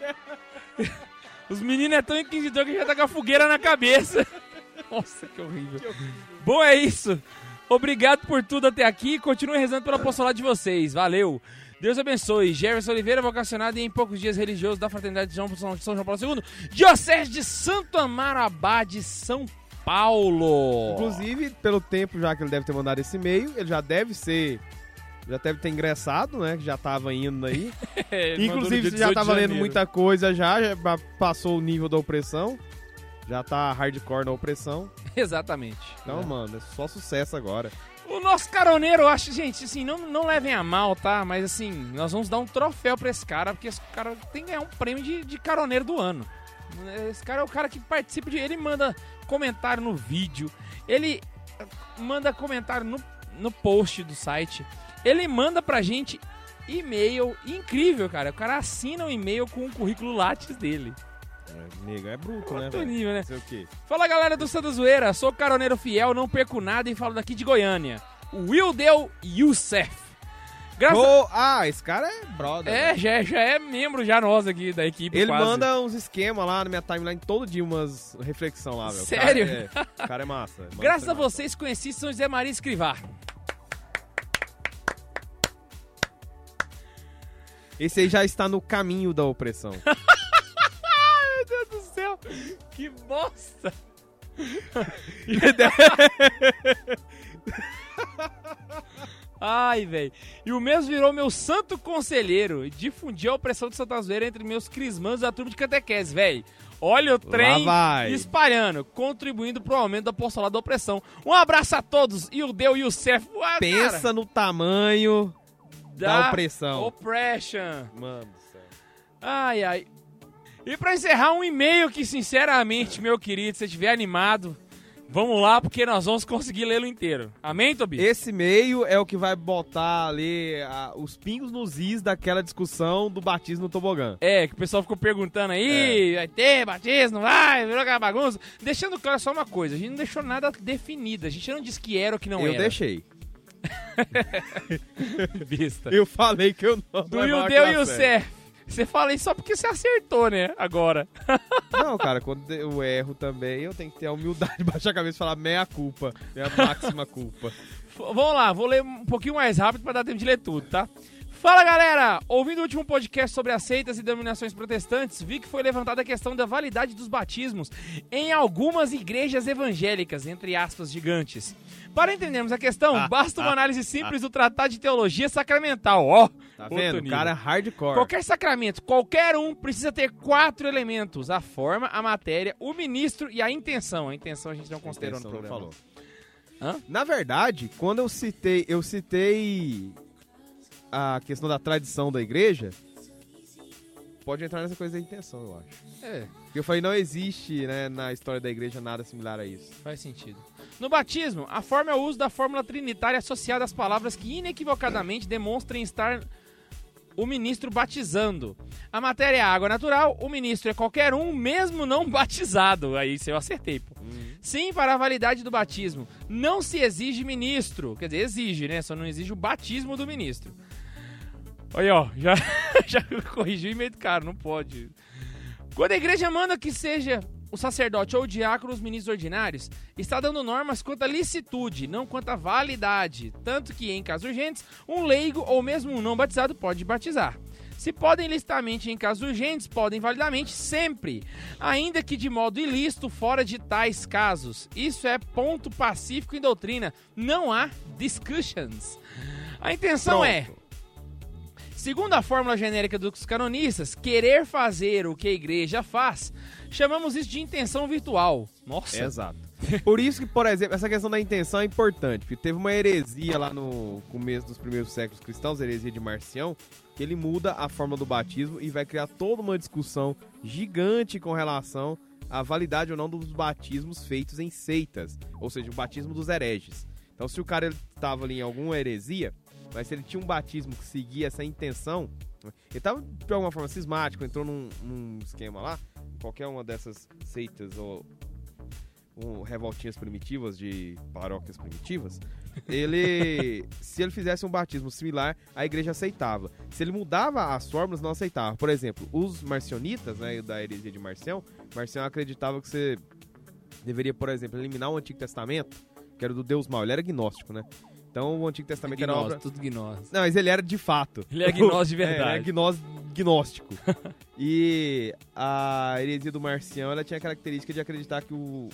Os meninos é tão inquisidor que já tá com a fogueira na cabeça. Nossa, que horrível. Bom, é isso. Obrigado por tudo até aqui. Continue rezando pelo apostolado de vocês. Valeu. Deus abençoe. Jefferson Oliveira, vocacionado e em poucos dias religioso da Fraternidade de São São João Paulo II, Diocese de Santo Amaro Abade, São Paulo. Inclusive, pelo tempo já que ele deve ter mandado esse e-mail, ele já deve ser. Já deve ter ingressado, né? Que já tava indo aí. [laughs] É, Inclusive, você já 18 de tava lendo muita coisa já, já passou o nível da opressão. Já tá hardcore na opressão. [laughs] Exatamente. Então, mano, é só sucesso agora. O nosso caroneiro, eu acho, gente, assim, não, não levem a mal, tá? Mas assim, nós vamos dar um troféu pra esse cara, porque esse cara tem que ganhar um prêmio de, de caroneiro do ano. Esse cara é o cara que participa de. Ele manda comentário no vídeo, ele manda comentário no, no post do site, ele manda pra gente e-mail. Incrível, cara. O cara assina o e-mail com o currículo Lattes dele. É, nego, é bruto, né, Outro nível, né? Sei o quê. Fala galera do Santa Zoeira, sou caroneiro fiel, não perco nada e falo daqui de Goiânia. Wildel Youssef. Graças Ô, ah, esse cara é brother. É, velho. já, é- já é membro já nós aqui da equipe. Ele quase. manda uns esquemas lá na minha timeline todo dia, umas reflexão lá, velho. O Sério? Cara é, o cara é massa. Graças a massa. vocês conheci São José Maria Escrivá. Esse aí já está no caminho da opressão. [laughs] [laughs] que bosta. [laughs] Ai, velho. E o mesmo virou meu santo conselheiro e difundiu a opressão de Santa Zoeira entre meus crismãos da turma de catequese, velho. Olha o trem espalhando, contribuindo pro aumento do apostolado da opressão. Um abraço a todos e o Deu e o Cef. Pensa cara, no tamanho da opressão. Oppression. Mano do céu. Ai, ai. E pra encerrar, um e-mail que, sinceramente, meu querido, se você estiver animado, vamos lá, porque nós vamos conseguir lê-lo inteiro. Amém, Tobi? Esse meio é o que vai botar ali a- os pingos nos is daquela discussão do batismo no tobogã. É, que o pessoal ficou perguntando aí, vai ter batismo, não vai, virou aquela bagunça. Deixando claro só uma coisa, a gente não deixou nada definido, a gente não disse que era ou que não eu era. deixei. [laughs] Vista. Eu falei que eu não Do levava Yudeu e o sério. Você fala isso só porque você acertou, né? Agora. [laughs] Não, cara, quando eu erro também, eu tenho que ter a humildade de baixar a cabeça e falar meia culpa, minha máxima culpa. [laughs] Vamos lá, vou ler um pouquinho mais rápido pra dar tempo de ler tudo, tá? Fala galera! Ouvindo o último podcast sobre as seitas e denominações protestantes, vi que foi levantada a questão da validade dos batismos em algumas igrejas evangélicas, entre aspas gigantes. Para entendermos a questão, Ah, basta uma ah, análise simples do Tratado de Teologia Sacramental, ó. Tá vendo? O nível. cara é hardcore. Qualquer sacramento, qualquer um, precisa ter quatro elementos: a forma, a matéria, o ministro e a intenção. A intenção a gente não considerou no programa. falou. Hã? Na verdade, quando eu citei, eu citei a questão da tradição da igreja, pode entrar nessa coisa da intenção, eu acho. É, Porque eu falei, não existe, né, na história da igreja nada similar a isso. faz sentido. No batismo, a forma é o uso da fórmula trinitária associada às palavras que inequivocadamente demonstrem estar o ministro batizando. A matéria é água natural, o ministro é qualquer um, mesmo não [laughs] batizado. Aí isso eu acertei, pô. Sim, para a validade do batismo, não se exige ministro. Quer dizer, exige, né? Só não exige o batismo do ministro. Olha, ó, já, [laughs] já corrigiu em meio do cara, não pode. Quando a igreja manda que seja o sacerdote ou o diácono os ministros ordinários, está dando normas quanto à licitude, não quanto à validade. Tanto que, em casos urgentes, um leigo ou mesmo um não batizado pode batizar. Se podem licitamente em casos urgentes, podem validamente sempre, ainda que de modo ilícito fora de tais casos. Isso é ponto pacífico em doutrina, não há discussions. A intenção Pronto. é Segundo a fórmula genérica dos canonistas, querer fazer o que a igreja faz, chamamos isso de intenção virtual. Nossa. Exato. Por isso que, por exemplo, essa questão da intenção é importante, porque teve uma heresia lá no começo dos primeiros séculos cristãos, heresia de Marcião, que ele muda a forma do batismo e vai criar toda uma discussão gigante com relação à validade ou não dos batismos feitos em seitas, ou seja, o batismo dos hereges. Então, se o cara estava ali em alguma heresia, mas se ele tinha um batismo que seguia essa intenção, ele estava de alguma forma cismático, entrou num, num esquema lá, qualquer uma dessas seitas ou um, revoltinhas primitivas de paróquias primitivas, ele, [laughs] se ele fizesse um batismo similar, a igreja aceitava. Se ele mudava as fórmulas, não aceitava. Por exemplo, os marcionitas, né, da heresia de Marcião, Marcião acreditava que você deveria, por exemplo, eliminar o Antigo Testamento, que era do Deus mau. Ele era gnóstico, né? Então o Antigo Testamento era Gnose, obra... tudo gnose. Não, mas ele era de fato. Ele é gnose de [laughs] É, verdade. ele é gnose, gnóstico. [laughs] e a heresia do Marcião, ela tinha a característica de acreditar que o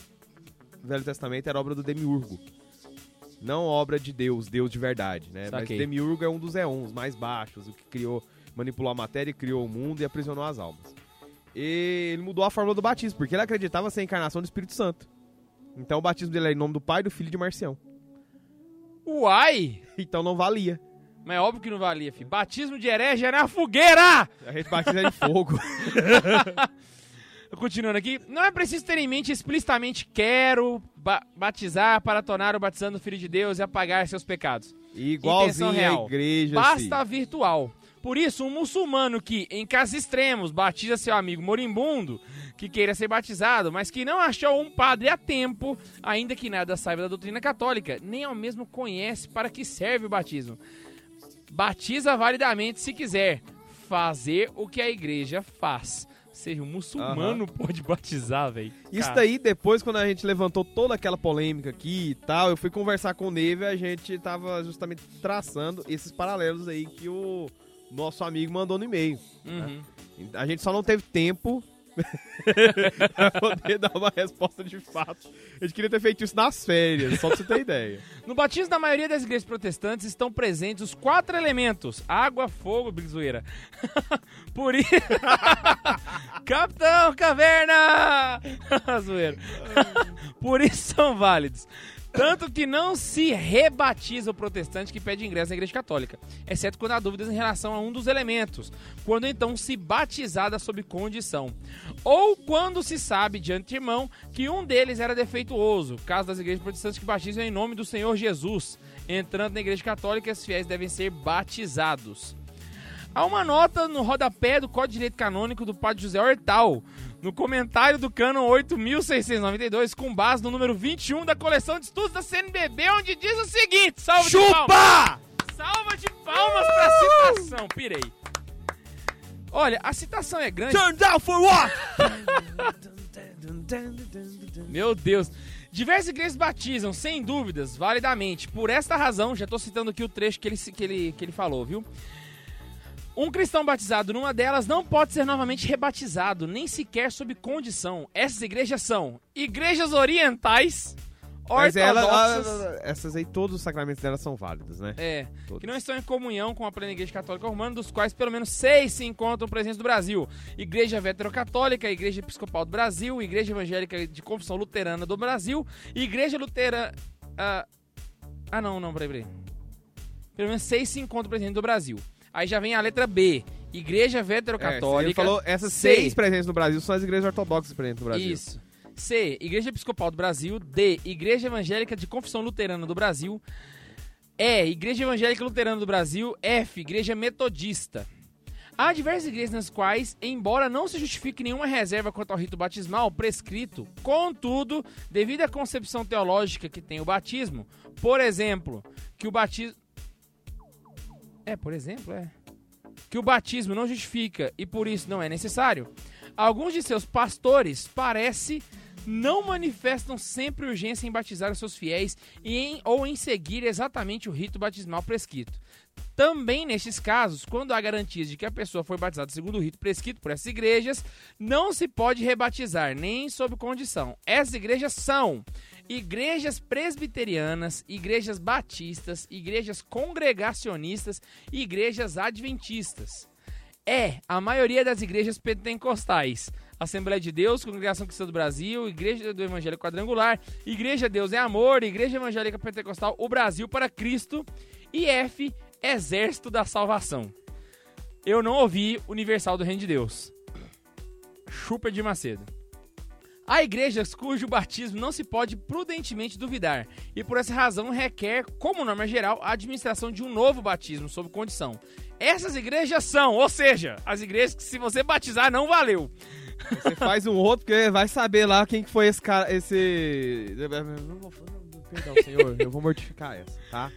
Velho Testamento era obra do Demiurgo. Não obra de Deus, Deus de verdade, né? Saquei. Mas Demiurgo é um dos éons mais baixos, o que criou, manipulou a matéria, criou o mundo e aprisionou as almas. E ele mudou a fórmula do batismo, porque ele acreditava ser a encarnação do Espírito Santo. Então o batismo dele era em nome do Pai, do Filho e de Marcião. Uai! Então não valia. Mas é óbvio que não valia, filho. Batismo de herege é na fogueira! A gente batiza de fogo. [laughs] Continuando aqui, não é preciso ter em mente explicitamente quero ba- batizar para tornar o batizando Filho de Deus e apagar seus pecados. Igualzinho real. a igreja. Basta assim. virtual. Por isso, um muçulmano que, em casos extremos, batiza seu amigo moribundo, que queira ser batizado, mas que não achou um padre a tempo, ainda que nada saiba da doutrina católica, nem ao mesmo conhece para que serve o batismo. Batiza validamente se quiser fazer o que a igreja faz. Ou seja, um muçulmano pode batizar, velho. Isso daí, depois, quando a gente levantou toda aquela polêmica aqui e tal, eu fui conversar com o Neve e a gente tava justamente traçando esses paralelos aí que o nosso amigo mandou no e-mail. Uhum. A gente só não teve tempo [laughs] pra poder dar uma resposta de fato. A gente queria ter feito isso nas férias, só pra você ter ideia. No batismo da maioria das igrejas protestantes estão presentes os quatro elementos: água, fogo, brizoeira. [laughs] Por isso. [laughs] Capitão Caverna! Zoeira. Por isso são válidos. Tanto que não se rebatiza o protestante que pede ingresso na igreja católica, exceto quando há dúvidas em relação a um dos elementos, quando então se batizada sob condição. Ou quando se sabe de antemão que um deles era defeituoso, caso das igrejas protestantes que batizam em nome do Senhor Jesus. Entrando na igreja católica, os fiéis devem ser batizados. Há uma nota no rodapé do Código de Direito Canônico do Padre José Hortal, no comentário do Cânon 8.692, com base no número 21 da coleção de estudos da CNBB, onde diz o seguinte: salva de palmas! Chupa! Salva de palmas pra citação, pirei. Olha, a citação é grande. Turn down for what? Meu Deus. Diversas igrejas batizam, sem dúvidas, validamente. Por esta razão, já tô citando aqui o trecho que ele, que ele, que ele falou, viu? Um cristão batizado numa delas não pode ser novamente rebatizado, nem sequer sob condição. Essas igrejas são igrejas orientais, Mas ela, ortodoxas, ela- essas aí, todos os sacramentos dela são válidos, né? é, Todos. que não estão em comunhão com a plena igreja católica romana, dos quais pelo menos seis se encontram presentes no Brasil. Igreja Veterocatólica, Igreja Episcopal do Brasil, Igreja Evangélica de Confissão Luterana do Brasil, Igreja Luterana... Ah, ah não, não, peraí, peraí. Pelo menos seis se encontram presentes no Brasil. Aí já vem a letra B, Igreja É, Veterocatólica... ele falou, essas C. seis presentes no Brasil são as igrejas ortodoxas presentes no Brasil. Isso. C. Igreja Episcopal do Brasil. D. Igreja Evangélica de Confissão Luterana do Brasil. E. Igreja Evangélica Luterana do Brasil. F. Igreja Metodista. Há diversas igrejas nas quais, embora não se justifique nenhuma reserva quanto ao rito batismal prescrito, contudo, devido à concepção teológica que tem o batismo, por exemplo, que o batismo. É, por exemplo, é. Que o batismo não justifica e por isso não é necessário, alguns de seus pastores parece não manifestam sempre urgência em batizar os seus fiéis e em, ou em seguir exatamente o rito batismal prescrito. Também nestes casos, quando há garantias de que a pessoa foi batizada segundo o rito prescrito por essas igrejas, não se pode rebatizar, nem sob condição. Essas igrejas são igrejas presbiterianas, igrejas batistas, igrejas congregacionistas e igrejas adventistas. É a maioria das igrejas pentecostais. Assembleia de Deus, Congregação Cristã do Brasil, Igreja do Evangelho Quadrangular, Igreja Deus é Amor, Igreja Evangélica Pentecostal, o Brasil para Cristo e F, Exército da Salvação. Eu não ouvi Universal do Reino de Deus. Chupa de Macedo. Há igrejas cujo batismo não se pode prudentemente duvidar, e por essa razão requer, como norma geral, a administração de um novo batismo sob condição. Essas igrejas são, ou seja, as igrejas que se você batizar não valeu. Você faz um outro, porque vai saber lá quem que foi esse cara, esse... Não vou... Perdão, senhor, eu vou mortificar essa, tá?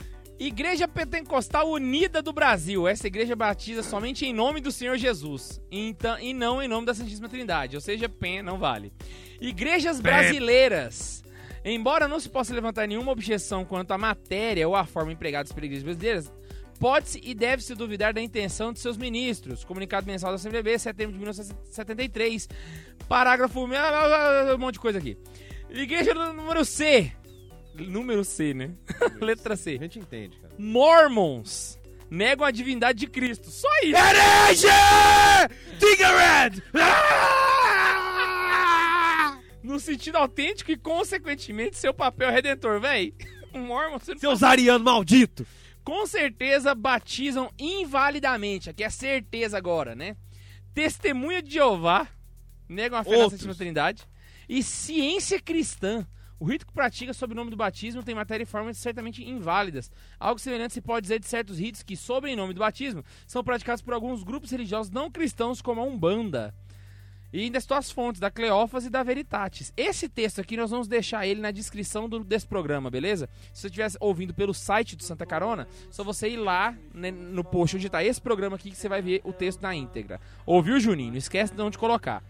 Igreja Pentecostal Unida do Brasil. Essa igreja batiza somente em nome do Senhor Jesus então, e não em nome da Santíssima Trindade. Ou seja, PEN não vale. Igrejas brasileiras. Embora não se possa levantar nenhuma objeção quanto à matéria ou à forma empregadas pelas igrejas brasileiras, pode-se e deve-se duvidar da intenção de seus ministros. Comunicado mensal da CMBB, setembro de 1973. Parágrafo. [laughs] Um monte de coisa aqui. Igreja número C. Número C, né? [laughs] Letra C. A gente entende, cara. Mormons negam a divindade de Cristo. Só isso. Herege! Tiggered! [laughs] No sentido autêntico e, consequentemente, seu papel redentor, véi. [laughs] Mormon, você não Seus arianos malditos! com certeza batizam invalidamente. Aqui é certeza agora, né? Testemunha de Jeová, negam a fé na Outros. Santíssima Trindade. E ciência cristã. O rito que pratica sob o nome do batismo tem matéria e forma certamente inválidas. Algo semelhante se pode dizer de certos ritos que, sob em nome do batismo, são praticados por alguns grupos religiosos não cristãos, como a Umbanda. E ainda estou as fontes da Cleófas e da Veritatis. Esse texto aqui nós vamos deixar ele na descrição do- desse programa, beleza? Se você estiver ouvindo pelo site do Santa Carona, só você ir lá né, no post onde está esse programa aqui que você vai ver o texto na íntegra. Ouviu, Juninho? Não esquece de onde colocar.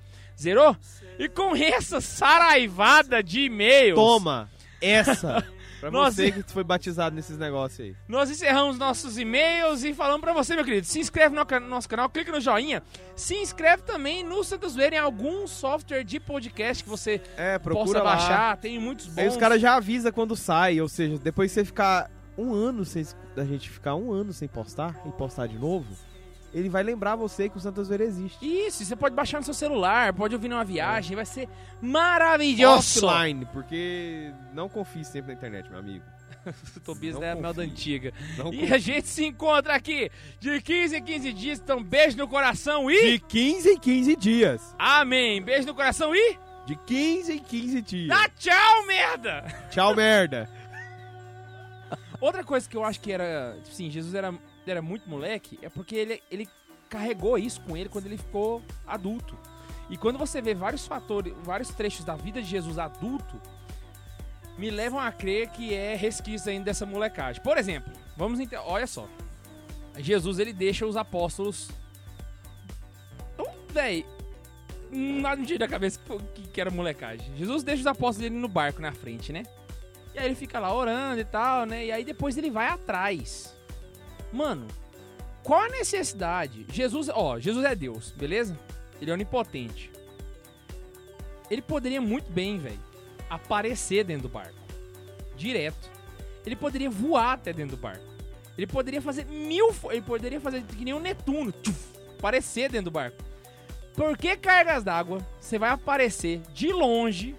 Zerou? E com essa saraivada de e-mails, Toma! Essa! [laughs] Pra Nossa. você que foi batizado nesses negócios aí. nós encerramos nossos e-mails e falamos pra você, meu querido, se inscreve no nosso canal, clica no joinha, se inscreve também no Santa Zoeira em algum software de podcast que você É, procura possa lá. baixar, tem muitos bons. Aí os caras já avisam quando sai, ou seja, depois você ficar um ano sem. Da gente ficar um ano sem postar e postar de novo, ele vai lembrar você que o Santa Zoeira existe. Isso, você pode baixar no seu celular, pode ouvir numa viagem, vai ser maravilhoso. Offline, porque não confie sempre na internet, meu amigo. O [laughs] Tobias Não é a mel da confio. antiga. Não E a gente se encontra aqui de 15 em 15 dias, então beijo no coração e... De 15 em 15 dias. Amém. Beijo no coração e... De 15 em 15 dias. Dá tchau, merda! Tchau, merda. [laughs] Outra coisa que eu acho que era... Tipo assim, Jesus era, era muito moleque, é porque ele, ele carregou isso com ele quando ele ficou adulto. E quando você vê vários fatores, vários trechos da vida de Jesus adulto, me levam a crer que é resquício ainda dessa molecagem. Por exemplo, vamos olha só. Jesus ele deixa os apóstolos. Véi, nada me tira da cabeça que, que, era molecagem. Jesus deixa os apóstolos dele no barco na frente, né? E aí ele fica lá orando e tal, né? E aí depois ele vai atrás. Mano, Qual a necessidade? Jesus, ó, Jesus é Deus, beleza? Ele é onipotente. Ele poderia muito bem, velho, aparecer dentro do barco. Direto. Ele poderia voar até dentro do barco. Ele poderia fazer mil. Ele poderia fazer que nem um Netuno. tchuf, aparecer dentro do barco. Por que cargas d'água você vai aparecer de longe,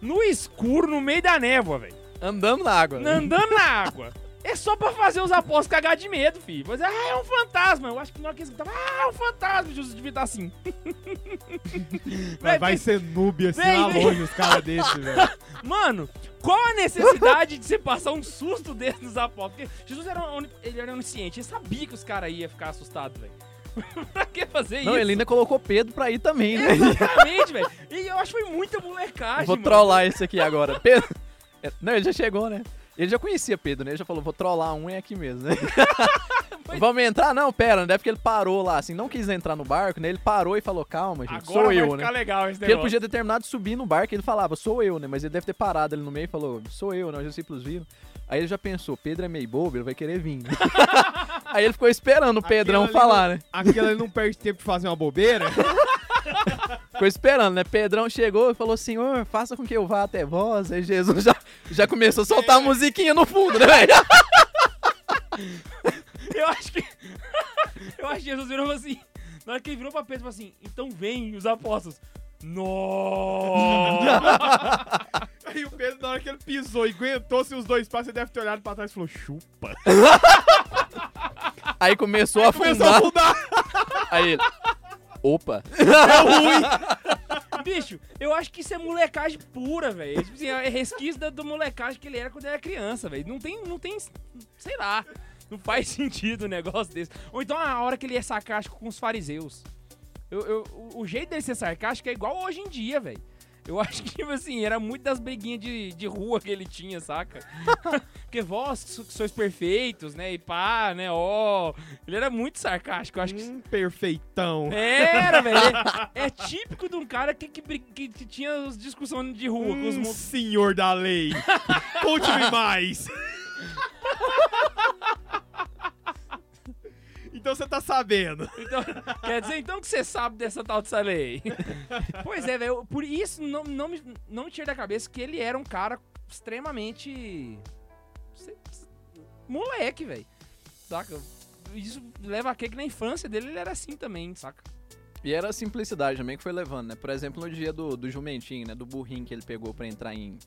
no escuro, no meio da névoa, velho? Andando na água. Andando na água. [laughs] É só pra fazer os apóstolos cagar de medo, filho. Mas, ah, é um fantasma. Eu acho que na hora que eles gritavam, ah, é um fantasma. Jesus devia estar assim. [laughs] Vai, vai ser noob assim Vem, lá vem. longe, os caras desses, velho. [laughs] Mano, qual a necessidade de você passar um susto desse nos apóstolos? Porque Jesus era, oni- ele era onisciente, ele sabia que os caras iam ficar assustados, velho. [laughs] pra que fazer Não, isso? ele ainda colocou Pedro pra ir também, né? Exatamente, velho. E eu acho que foi muita molecagem, Vou mano. trollar esse aqui agora. Pedro. É, Não, ele já chegou, né? Ele já conhecia Pedro, né? Ele já falou, vou trollar um é aqui mesmo, né? [laughs] Vamos entrar? Não, pera, não é porque ele parou lá, assim, não quis entrar no barco, né? Ele parou e falou, calma, gente, Agora sou eu, né? legal esse Porque ele podia ter terminado de subir no barco e ele falava, sou eu, né? Mas ele deve ter parado ali no meio e falou, sou eu, né? Os discípulos viram. Aí ele já pensou, Pedro é meio bobo, ele vai querer vir. [laughs] Aí ele ficou esperando o Pedrão falar, não- né? Aquele ali não perde tempo de fazer uma bobeira. [laughs] Ficou esperando, né? Pedrão chegou e falou, senhor, faça com que eu vá até vós. Aí Jesus já, já começou a soltar a musiquinha no fundo, né, velho? Eu acho que. [laughs] eu acho que Jesus virou e falou assim. Na hora que ele virou pra Pedro, falou assim: então vem os apóstolos. Nossa! [laughs] Aí o Pedro, na hora que ele pisou e aguentou-se os dois passos, ele deve ter olhado pra trás e falou, chupa. Aí começou a Começou a afundar. afundar. Aí ele, opa. [laughs] Bicho, eu acho que isso é molecagem pura, velho. Tipo assim, é resquício da, da molecagem que ele era quando ele era criança, velho. Não tem, não tem, sei lá. Não faz [laughs] sentido um negócio desse. Ou então a hora que ele é sarcástico com os fariseus. Eu, eu- o, o jeito dele ser sarcástico é igual hoje em dia, velho. Eu acho que, tipo assim, era muito das briguinhas de, de rua que ele tinha, saca? [laughs] Porque vós que so- que sois perfeitos, né? E pá, né? Ó. Ele era muito sarcástico. Eu acho que Hum, perfeitão. era, velho. É, [laughs] é típico de um cara que, que, que- que tinha as discussões de rua com os Hum, mo- senhor da lei. [laughs] Conte-me mais. Então você tá sabendo. [laughs] Então, quer dizer então que você sabe dessa tal dessa lei? [laughs] pois é, velho. Por isso não, não, me, não me tira da cabeça que ele era um cara extremamente. Moleque, velho. Saca? Isso leva a crer que na infância dele ele era assim também, saca? E era a simplicidade também que foi levando, né? Por exemplo, no dia do, do jumentinho, né? Do burrinho que ele pegou pra entrar em,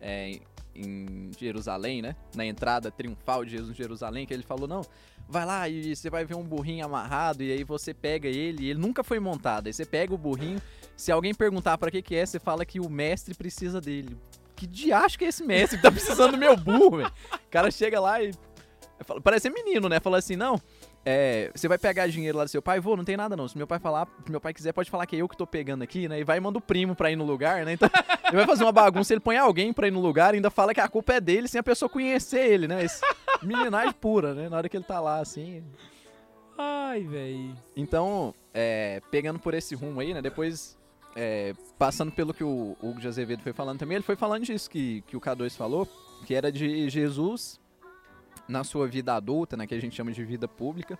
é, em Jerusalém, né? Na entrada triunfal de Jesus em Jerusalém, que ele falou, não, vai lá e você vai ver um burrinho amarrado e aí você pega ele, ele nunca foi montado. Aí você pega o burrinho, se alguém perguntar pra que que é, você fala que o mestre precisa dele. Que diacho que é esse mestre que tá precisando do meu burro, velho? O cara chega lá e... fala- Parece ser menino, né? Fala assim, não... É, você vai pegar dinheiro lá do seu pai? Vou, não tem nada não. Se meu pai falar, se meu pai quiser, pode falar que é eu que tô pegando aqui, né? E vai e manda o primo pra ir no lugar, né? Então, ele vai fazer uma bagunça, ele põe alguém pra ir no lugar e ainda fala que a culpa é dele sem a pessoa conhecer ele, né? Esse meninagem pura, né? Na hora que ele tá lá, assim. Ai, velho. Então, é, pegando por esse rumo aí, né? Depois, é, passando pelo que o Hugo de Azevedo foi falando também, ele foi falando disso que, que o K2 falou, que era de Jesus na sua vida adulta, né? Que a gente chama de vida pública.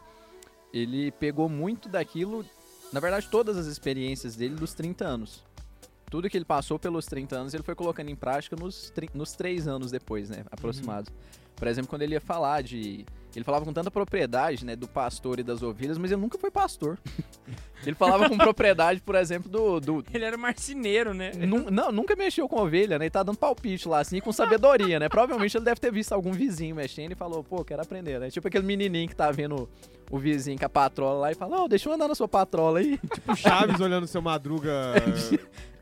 Ele pegou muito daquilo, na verdade, todas as experiências dele dos 30 anos. Tudo que ele passou pelos 30 anos, ele foi colocando em prática nos, nos 3 anos depois, né? Aproximados. Por exemplo, quando ele ia falar de. Ele falava com tanta propriedade, né, do pastor e das ovelhas, mas ele nunca foi pastor. [laughs] ele falava com propriedade, por exemplo, do. do Ele era marceneiro, né? não, nunca mexeu com ovelha, né? E tá dando palpite lá, assim, com sabedoria, né? Provavelmente ele deve ter visto algum vizinho mexendo e falou, pô, quero aprender, né? Tipo aquele menininho que tá vendo o vizinho com a patrola lá e fala, ô, deixa eu andar na sua patrola aí. Tipo Chaves olhando seu Madruga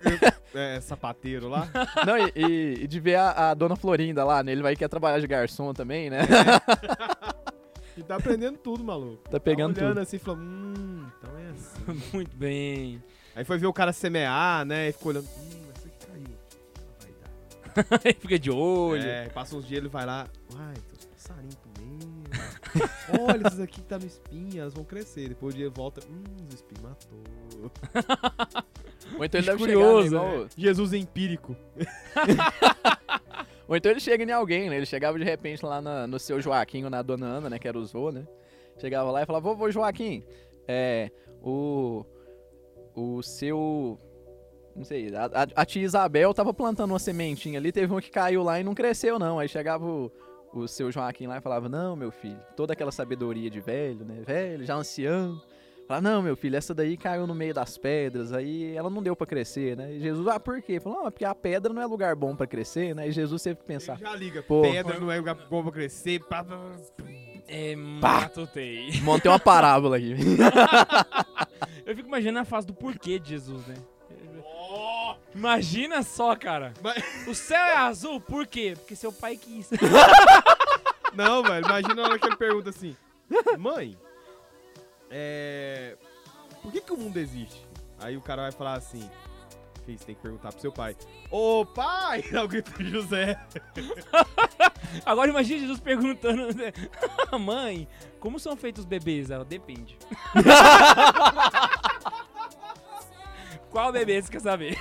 [laughs] é, sapateiro lá. [laughs] Não, e, e- e de ver a, a dona Florinda lá, né? Ele vai querer trabalhar de garçom também, né? E tá aprendendo tudo, maluco. Tá pegando tá olhando tudo. assim e falando, hum, então é assim. [laughs] Muito bem. Aí foi ver o cara semear, né? E ficou olhando, hum, essa aqui caiu. Vai dar. Aí fica de olho. É, passa uns dias ele vai lá, uai, tem uns passarinhos comendo. Olha, esses aqui que tá no espinho, elas vão crescer. Depois o dia volta, hum, os espinhos matou. [laughs] Ou então ele deve Curioso, chegar, né, igual- Jesus empírico. [laughs] Ou então ele chega em alguém, né? Ele chegava de repente lá na- no seu Joaquim ou na dona Ana, né? Que era o Vô, né? Chegava lá e falava, vovô Joaquim, é, o, o seu, não sei, a, a- a tia Isabel tava plantando uma sementinha ali, teve uma que caiu lá e não cresceu não. Aí chegava o, o seu Joaquim lá e falava, não, meu filho, toda aquela sabedoria de velho, né, velho, já ancião. Falava, não, meu filho, essa daí caiu no meio das pedras, aí ela não deu pra crescer, né? E Jesus, ah, por quê? Falou, não, é porque a pedra não é lugar bom pra crescer, né? E Jesus teve que pensar, Já liga. Pô. Pedra não é lugar bom pra crescer. Pá, pá, pá. É, Pá. matutei. [laughs] montei uma parábola aqui. [laughs] Eu fico imaginando a fase do porquê de Jesus, né? Imagina só, cara. Mas- O céu é azul, por quê? Porque seu pai quis. [laughs] Não, velho. Imagina na hora que ele pergunta assim: Mãe, é. Por que, que o mundo existe? Aí o cara vai falar assim: você tem que perguntar pro seu pai. Ô pai! O grito de José. [laughs] Agora imagina Jesus perguntando, né? [laughs] mãe, como são feitos os bebês? Ela, depende. [laughs] Qual bebê você quer saber?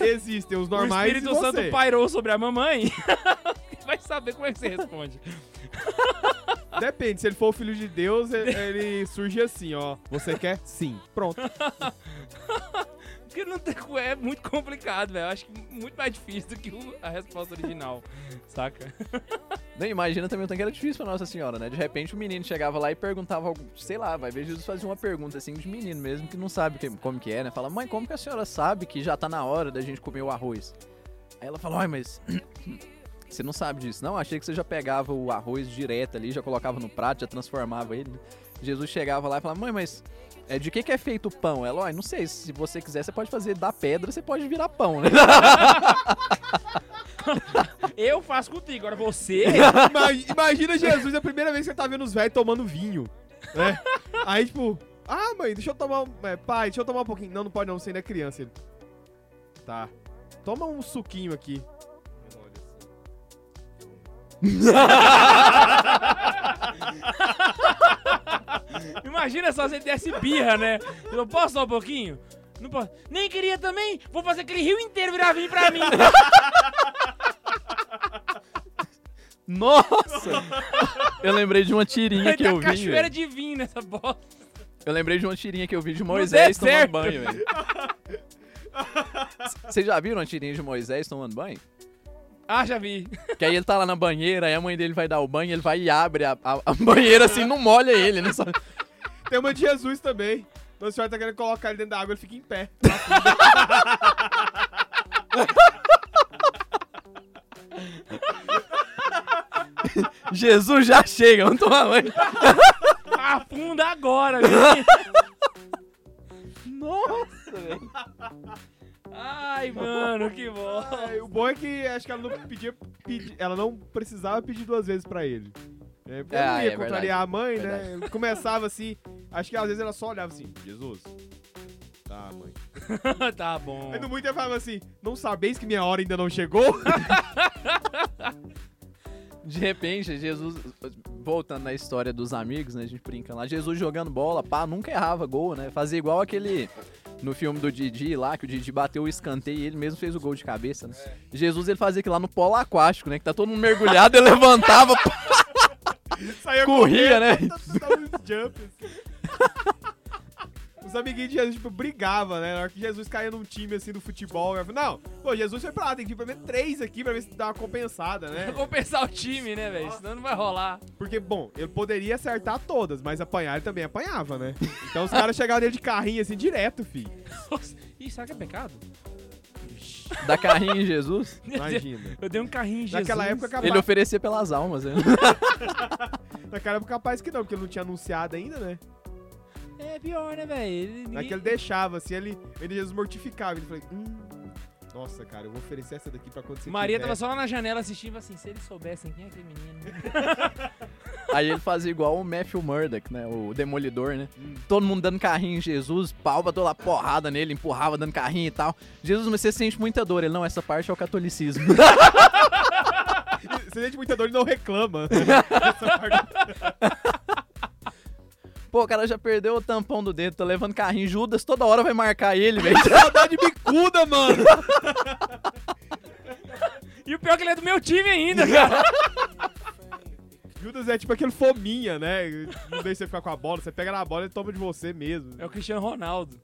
Existem os o normais Espírito e você. Santo pairou sobre a mamãe? Vai saber como é que você responde. Depende, se ele for o filho de Deus, ele, surge assim, ó. Você quer? Sim. Pronto. [laughs] Porque não tem, é muito complicado, velho. Eu acho que muito mais difícil do que a resposta original, saca? Nem imagina também o tanto que era difícil pra Nossa Senhora, né? De repente o menino chegava lá e perguntava, algo, sei lá, vai ver Jesus fazia uma pergunta assim de menino mesmo, que não sabe que- como que é, né? Fala, mãe, como que a senhora sabe que já tá na hora da gente comer o arroz? Aí ela fala, ai, mas você não sabe disso, não? Achei que você já pegava o arroz direto ali, já colocava no prato, já transformava ele. Jesus chegava lá e falava, mãe, mas é, de que, que é feito o pão? Ela, olha, não sei, se você quiser, você pode fazer da pedra, você pode virar pão, né? [laughs] Eu faço contigo, agora você. Ima- Imagina Jesus a primeira vez que você tá vendo os velhos tomando vinho, né? Aí, tipo, ah, mãe, deixa eu tomar. um- é, pai, deixa eu tomar um pouquinho. Não, não pode não, você ainda é criança. Ele, tá. Toma um suquinho aqui. [laughs] Imagina só se ele desse birra, né? Eu posso só um pouquinho? Não posso. Nem queria também. Vou fazer aquele rio inteiro virar vinho pra mim. [laughs] Nossa! Eu lembrei de uma tirinha que ter eu vi. cachoeira de vinho nessa bosta. Eu lembrei de uma tirinha que eu vi de Moisés tomando banho, velho. [laughs] Vocês já viram uma tirinha de Moisés tomando banho? Ah, já vi. Que aí ele tá lá na banheira, aí a mãe dele vai dar o banho, ele vai e abre a, a- a banheira assim, não molha ele, né? Só- Tem uma de Jesus também. Nossa senhora tá querendo colocar ele dentro da água, ele fica em pé. [laughs] Jesus já chega, vamos tomar banho. Afunda agora, [laughs] viu? Nossa, velho. Ai, mano, que bom. É, o bom é que acho que ela não pedia, pedi- ela não precisava pedir duas vezes pra ele. É, porque não Ah, ia é contrariar a mãe, Verdade. né? Começava assim, acho que às vezes ela só olhava assim, Jesus. Tá, mãe. [laughs] tá bom. Aí no muito ela falava assim, não sabeis que minha hora ainda não chegou? [laughs] De repente, Jesus, voltando na história dos amigos, né? A gente brinca lá. Jesus jogando bola, pá, nunca errava gol, né? Fazia igual aquele. No filme do Didi lá, que o Didi bateu o escanteio e ele mesmo fez o gol de cabeça, né? Jesus, ele fazia aquilo lá no polo aquático, né? Que tá todo mundo mergulhado, ele levantava, [laughs] Corria, né? [laughs] correndo, uns jumps, assim. Os amiguinhos de Jesus, tipo, brigavam, né? Na hora que Jesus caía num time, assim, do futebol, eu falei, não, pô, Jesus foi pra lá, tem que vir pelo menos três aqui pra ver se dá uma compensada, né? Pra [laughs] compensar o time, né, velho? Senão não vai rolar. Porque, bom, ele poderia acertar todas, mas apanhar ele também apanhava, né? Então os caras chegavam nele de carrinho, assim, direto, fi. Ih, será que é pecado? [laughs] da carrinho em Jesus. [laughs] Imagina. Eu dei um carrinho em Jesus. Naquela época, capaz, Ele oferecia pelas almas, né? naquela época, capaz que não, porque ele não tinha anunciado ainda, né? É pior, né, velho? Ele- ninguém- Naquele deixava, assim, ele, ele Jesus mortificava. Ele falou, hum, nossa, cara, eu vou oferecer essa daqui pra quando você Maria quiser. tava só lá na janela assistindo assim, se eles soubessem quem é aquele menino. [laughs] Aí ele fazia igual o Matthew Murdock, né? O Demolidor, né? Todo mundo dando carrinho em Jesus, pau toda lá porrada nele, empurrava dando carrinho e tal. Jesus, mas você sente muita dor. Ele, não, essa parte é o catolicismo. [laughs] Você sente muita dor e não reclama. [laughs] Essa parte- Pô, o cara já perdeu o tampão do dedo, tá levando carrinho. Judas toda hora vai marcar ele, velho. [laughs] Saudade bicuda, mano. E o pior é que ele é do meu time ainda, cara. [laughs] Judas é tipo aquele fominha, né? Não deixa você ficar com a bola, você pega na bola e toma de você mesmo. É o Cristiano Ronaldo.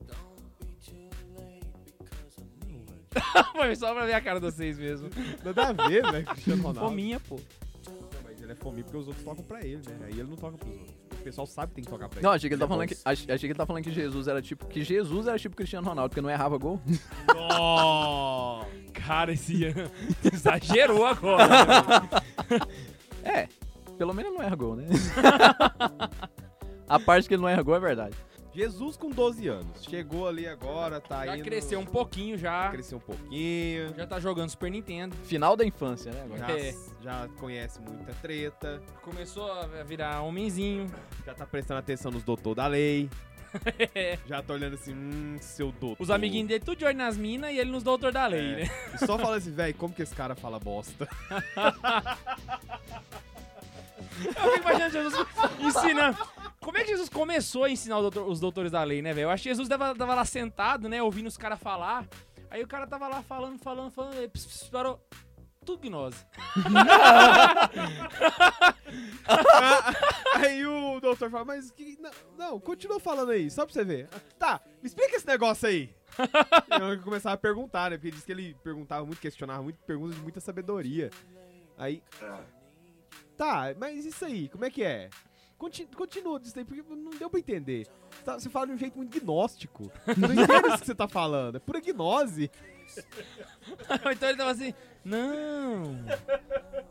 [laughs] Foi só pra ver a cara de vocês mesmo. Nada a ver, né? Cristiano Ronaldo. Fominha, pô. Não, mas ele é fominha porque os outros tocam pra ele, né? Aí ele não toca pros outros. O pessoal sabe que tem que tocar pra ele. Não, achei que ele tá é falando que, ach- achei que ele tá falando que Jesus era tipo que Jesus era tipo Cristiano Ronaldo, porque não errava gol. Nossa! Cara, esse [laughs] exagerou agora. É, pelo menos não erra gol, né? [laughs] A parte que ele não erra gol é verdade. Jesus com 12 anos. Chegou ali agora, tá Já indo... cresceu um pouquinho já. Cresceu um pouquinho. Já tá jogando Super Nintendo. Final da infância, né? Agora. Já, É. já conhece muita treta. Começou a virar homenzinho. Já tá prestando atenção nos doutor da lei. [laughs] É. Já tá olhando assim, hum, seu doutor. Os amiguinhos dele tudo de olho nas minas e ele nos doutor da lei, É. né? E só fala assim, velho, como que esse cara fala bosta? [laughs] Eu fico imaginando Jesus [laughs] ensinando. Como é que Jesus começou a ensinar os, doutor- os doutores da lei, né, velho? Eu acho que Jesus tava, tava lá sentado, né, ouvindo os caras falar. Aí o cara tava lá falando, falando, falando, e parou. Tudo gnose. [laughs] Aí o doutor fala, mas que. Não, não, continua falando aí, só pra você ver. Tá, me explica esse negócio aí. [laughs] eu começava a perguntar, né? Porque ele disse que ele perguntava muito, questionava muito, perguntas de muita sabedoria. Aí. Tá, mas isso aí, como é que é? Conti- Continua disso aí, porque não deu pra entender. Você tá- Você fala de um jeito muito gnóstico. Eu não entendo isso que você tá falando. É pura gnose. [laughs] então ele tava assim, não,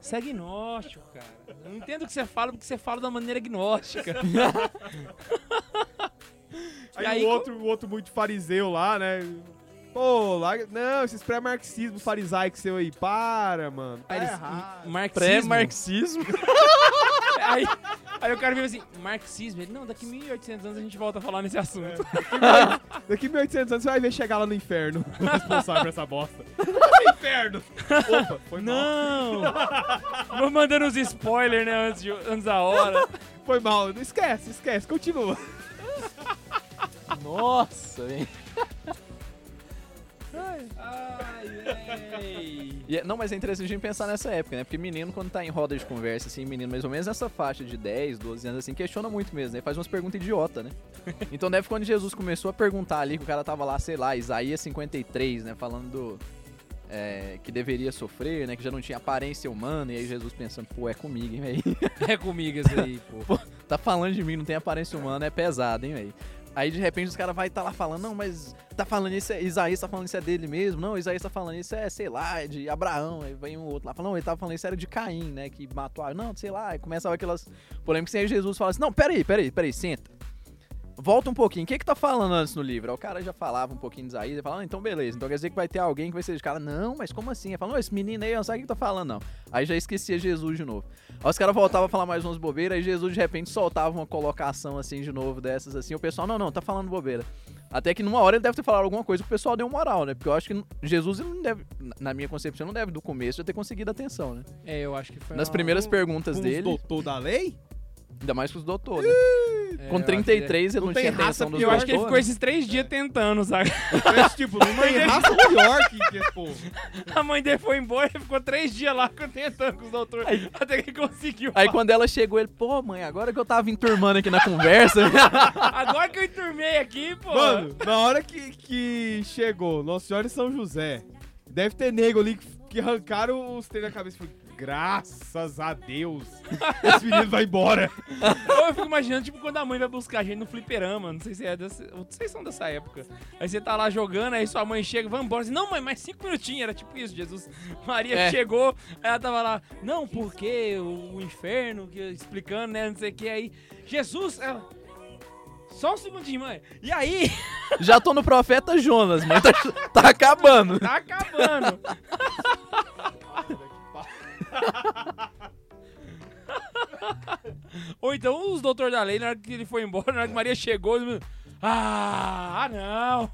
isso é gnóstico, cara. Eu não entendo o que você fala, porque você fala da maneira gnóstica. [laughs] Aí, aí, o, outro, o outro muito fariseu lá, né? Pô, larga... não, esses pré-marxismo farisaico seu aí, para, mano. Tá eles- marxismo. Pré-marxismo. [laughs] aí, aí o cara viu assim, marxismo. Ele, não, daqui 1800 anos a gente volta a falar nesse assunto. Daqui 1800 anos você vai ver chegar lá no inferno. O responsável por essa bosta. No [laughs] inferno! Opa, foi mal. Não! Vou mandando uns spoilers, né, antes, de- antes da hora. Foi mal. Esquece, esquece, continua. Nossa, velho. Ai, véi. E é- Não, mas é interessante a gente pensar nessa época, né? Porque menino, quando tá em roda de conversa, assim, menino mais ou menos nessa faixa de 10, 12 anos, assim, questiona muito mesmo, né? Faz umas perguntas idiota, né? [laughs] Então deve quando Jesus começou a perguntar ali, que o cara tava lá, sei lá, Isaías 53, né? Falando do, é, que deveria sofrer, né? Que já não tinha aparência humana, e aí Jesus pensando, pô, é comigo, hein, velho? É comigo isso aí, [laughs] pô. tá falando de mim, não tem aparência humana, é pesado, hein, velho? Aí de repente os caras vai estar lá falando, não, mas tá falando isso, é, Isaías tá falando isso é dele mesmo, não, Isaías tá falando isso é, sei lá, é de Abraão, aí vem um outro lá, falando, ele tava falando isso era de Caim, né, que matou, a... não, sei lá, aí começava aquelas polêmicas, aí Jesus fala assim, não, peraí, peraí, peraí, senta. Volta um pouquinho, o que que tá falando antes no livro? O cara já falava um pouquinho de Isaías, ele fala, ah, então beleza, então quer dizer que vai ter alguém que vai ser de cara, não, mas como assim? Ele não, esse menino aí, não sabe o que tá falando, não. Aí já esquecia Jesus de novo. Aí os caras voltavam a falar mais umas bobeiras, aí Jesus de repente soltava uma colocação assim de novo dessas, assim, o pessoal, não, não, tá falando bobeira. Até que numa hora ele deve ter falado alguma coisa que o pessoal deu moral, né? Porque eu acho que Jesus não deve, na minha concepção, não deve do começo já ter conseguido atenção, né? É, eu acho que foi Nas primeiras perguntas dele, doutor da lei? Ainda mais com os doutores, né? é, Com eu acho que- 33 ele Não não, tem tinha raça atenção dos Eu acho que ele ficou esses três dias tentando, sabe? [laughs] Mas, tipo, não tem raça pior que, que esse povo. A mãe dele foi embora e ficou três dias lá tentando com os doutores. Até que conseguiu. Aí quando ela chegou, ele, pô, mãe, agora que eu tava enturmando aqui na conversa. [laughs] Agora que eu enturmei aqui, pô. Mano, na hora que, que chegou Nossa Senhora e São José, deve ter nego ali que, que arrancaram os três da cabeça e graças a Deus, esse menino vai embora. Eu fico imaginando, tipo, quando a mãe vai buscar a gente no fliperama. Não sei se é dessa. Não sei se são dessa época. Aí você tá lá jogando, aí sua mãe chega, vamos embora. Não, mãe, mais cinco minutinhos. Era tipo isso, Jesus. Maria É. chegou, aí ela tava lá, não, porque o, o inferno, que, explicando, né? Não sei o que. Aí, Jesus, ela. Só um segundinho, mãe. E aí, Já tô no profeta Jonas, mãe, tá, tá acabando. tá acabando. Ou então os doutor da lei, na hora que ele foi embora, na hora que Maria chegou, ele... Ah, ah, não.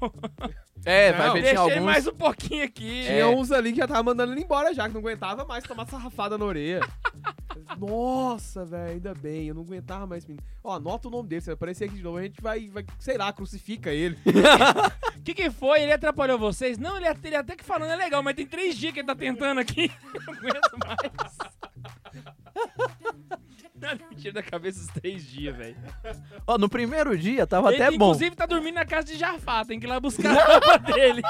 É, vai ver, tinha alguns... mais um pouquinho aqui. Tinha uns ali que já tava mandando ele embora já, que não aguentava mais tomar sarrafada na orelha. [laughs] Nossa, velho, ainda bem, eu não aguentava mais. Ó, anota o nome dele, se aparecer aqui de novo, a gente vai, vai sei lá, crucifica ele. O [laughs] que, que foi? Ele atrapalhou vocês? Não, ele, ele até que falando é legal, mas tem três dias que ele tá tentando aqui. Eu [laughs] não aguento mais. Nada me tira da cabeça os três dias, velho. Ó, no primeiro dia tava Ele, até bom. inclusive, tá dormindo na casa de Jafá. Tem que ir lá buscar a roupa [laughs] dele.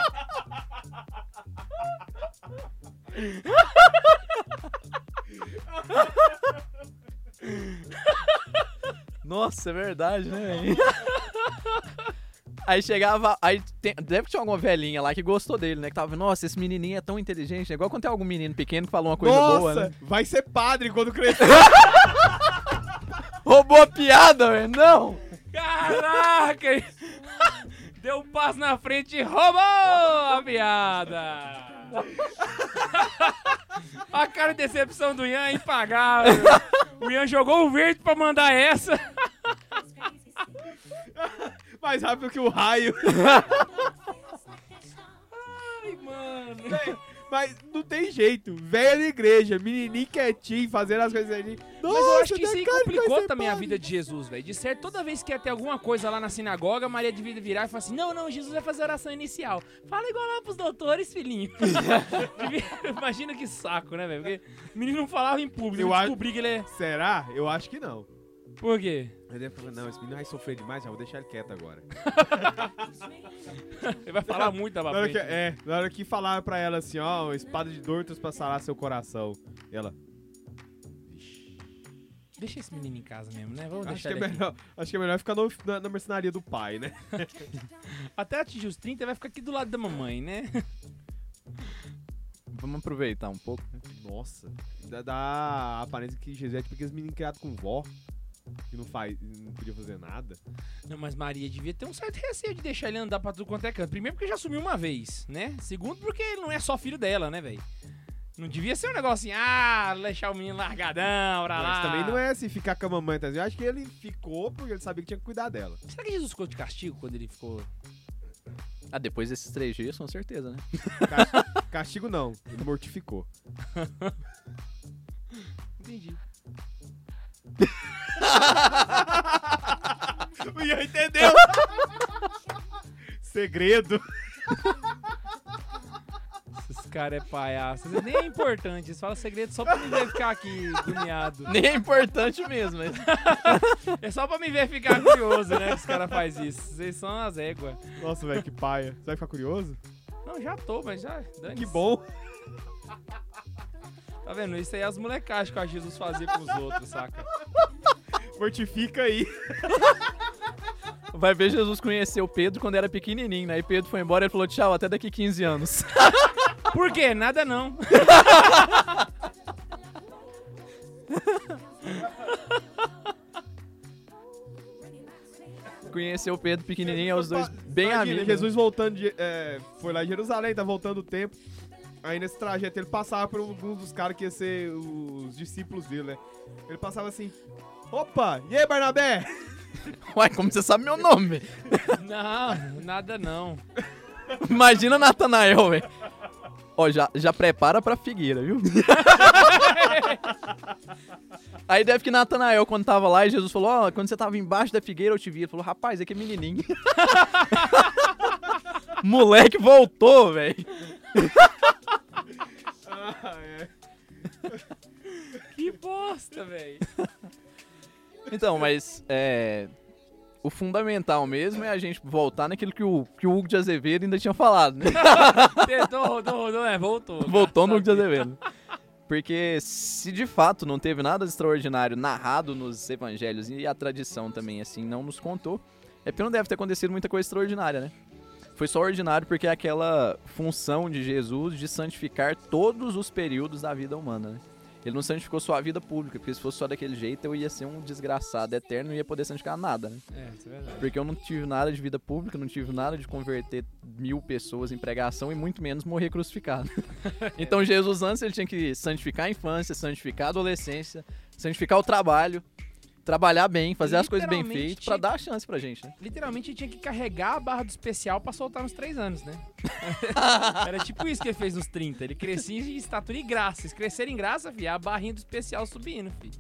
Nossa, é verdade, né? [laughs] Aí chegava. Aí tem- deve que tinha alguma velhinha lá que gostou dele, né? Que tava, nossa, esse menininho é tão inteligente. É igual quando tem algum menino pequeno que falou uma coisa Nossa, boa, né? vai ser padre quando crescer. [laughs] Roubou a piada, velho. Não! Caraca! [laughs] Deu um passo na frente e roubou a piada! [laughs] A cara de decepção do Ian é impagável. O Ian jogou o verde pra mandar essa. Mais rápido que o raio. [laughs] Ai, mano. Mas não tem jeito. Velha na igreja, menininho quietinho, fazendo as coisas ali. Mas eu acho que isso aí complicou também a vida de Jesus, velho. De certo, toda vez que ia ter alguma coisa lá na sinagoga, Maria devia virar e falar assim: Não, não, Jesus vai fazer a oração inicial. Fala igual lá pros doutores, filhinho. [laughs] [laughs] Imagina que saco, né, velho? Porque o menino não falava em público. Eu Eu acho- descobri que ele é. Será? Eu acho que não. Por quê? Eu devo falar, não, esse menino vai sofrer demais, já vou deixar ele quieto agora. [laughs] Ele vai falar muito da Na hora que, frente. é, na hora que falaram pra ela assim, ó, espada de dor pra sarar seu coração. E ela, Deixa esse menino em casa mesmo, né? Vamos acho deixar que, é ele aqui. melhor, acho que é melhor ficar no- na, na mercenaria do pai, né? [laughs] Até atingir os 30, vai ficar aqui do lado da mamãe, né? [laughs] Vamos aproveitar um pouco. né? Nossa, dá, dá a aparência que Jesus é tipo aqueles meninos criados com vó, que não, faz, não podia fazer nada. Não, mas Maria devia ter um certo receio de deixar ele andar pra tudo quanto é canto. Primeiro porque já sumiu uma vez, né? Segundo porque ele não é só filho dela, né, velho? Não devia ser um negócio assim, ah, deixar o menino largadão pra lá. Mas também não é assim, ficar com a mamãe, tá? Eu acho que ele ficou porque ele sabia que tinha que cuidar dela. Será que Jesus ficou de castigo quando ele ficou... Ah, depois desses três dias, com certeza, né? [laughs] Castigo não, ele mortificou. [laughs] Entendi. [laughs] [laughs] O Ian entendeu! Segredo. Esses caras é palhaço. Nem é importante. Isso fala segredo só pra me ver ficar aqui agoniado. Nem é importante mesmo, mas... [laughs] É só pra me ver ficar curioso, né? Que os caras fazem isso. Vocês são as éguas. Nossa, velho, que paia. Você vai ficar curioso? Não, já tô, mas já. Que bom. Tá vendo? Isso aí é as molecagens que a Jesus fazia com os outros, saca? Mortifica aí. Vai ver Jesus conheceu Pedro quando era pequenininho, né? E Pedro foi embora e ele falou, tchau, até daqui 15 anos. [laughs] Por quê? Nada não. [laughs] conheceu Pedro pequenininho, é os dois bem amigos. Jesus voltando de. é, foi lá em Jerusalém, tá voltando o tempo. Aí nesse trajeto ele passava por um um dos caras que ia ser os discípulos dele, né? Ele passava assim. Opa! E aí, Barnabé? [laughs] Uai, como você sabe meu nome? Não, nada não. [laughs] Imagina Natanael, velho. Ó, já, já prepara pra figueira, viu? [laughs] Aí deve que Natanael, quando tava lá, e Jesus falou, ó, quando você tava embaixo da figueira, eu te vi. Ele falou, rapaz, aqui é menininho. Moleque voltou, velho. Ah, é. Que bosta, velho. Então, mas é. O fundamental mesmo é a gente voltar naquilo que o, que o Hugo de Azevedo ainda tinha falado, né? Tentou, rodou, rodou, é, voltou. Voltou no Hugo de Azevedo. Porque se de fato não teve nada de extraordinário narrado nos evangelhos e a tradição também, assim, não nos contou, é porque não deve ter acontecido muita coisa extraordinária, né? Foi só ordinário porque é aquela função de Jesus de santificar todos os períodos da vida humana, né? Ele não santificou só a vida pública, porque se fosse só daquele jeito eu ia ser um desgraçado eterno e não ia poder santificar nada, né? É, isso é verdade. Porque eu não tive nada de vida pública, não tive nada de converter mil pessoas em pregação e muito menos morrer crucificado. [laughs] então Jesus antes ele tinha que santificar a infância, santificar a adolescência, santificar o trabalho, trabalhar bem, fazer as coisas bem feitas pra tinha- dar a chance pra gente, né? Literalmente tinha que carregar a barra do especial pra soltar nos 3 anos, né? [laughs] Era tipo isso que ele fez nos 30. Ele crescia em estatura e graça. Se crescer em graça, fi, a barrinha do especial subindo, fi.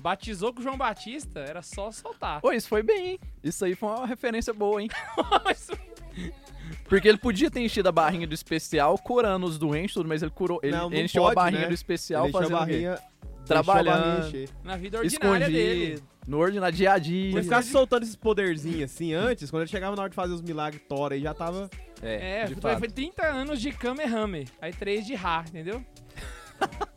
Batizou com o João Batista, era só soltar. Pô, isso foi bem, hein? Isso aí foi uma referência boa, hein? [laughs] [laughs] Porque ele podia ter enchido a barrinha do especial curando os doentes, tudo, mas ele curou, ele Não, não encheu pode, a barrinha né? do especial Ele fazendo o quê? barrinha Deixou a trabalhando, encher. Na vida ordinária dele. No ordinário, dia a dia. Se ele ficasse soltando esses poderzinhos assim antes, quando ele chegava na hora de fazer os milagres Thor aí, já tava. É, de foi, fato. foi 30 anos de Kamehameha. Aí 3 de Ra, entendeu? [laughs]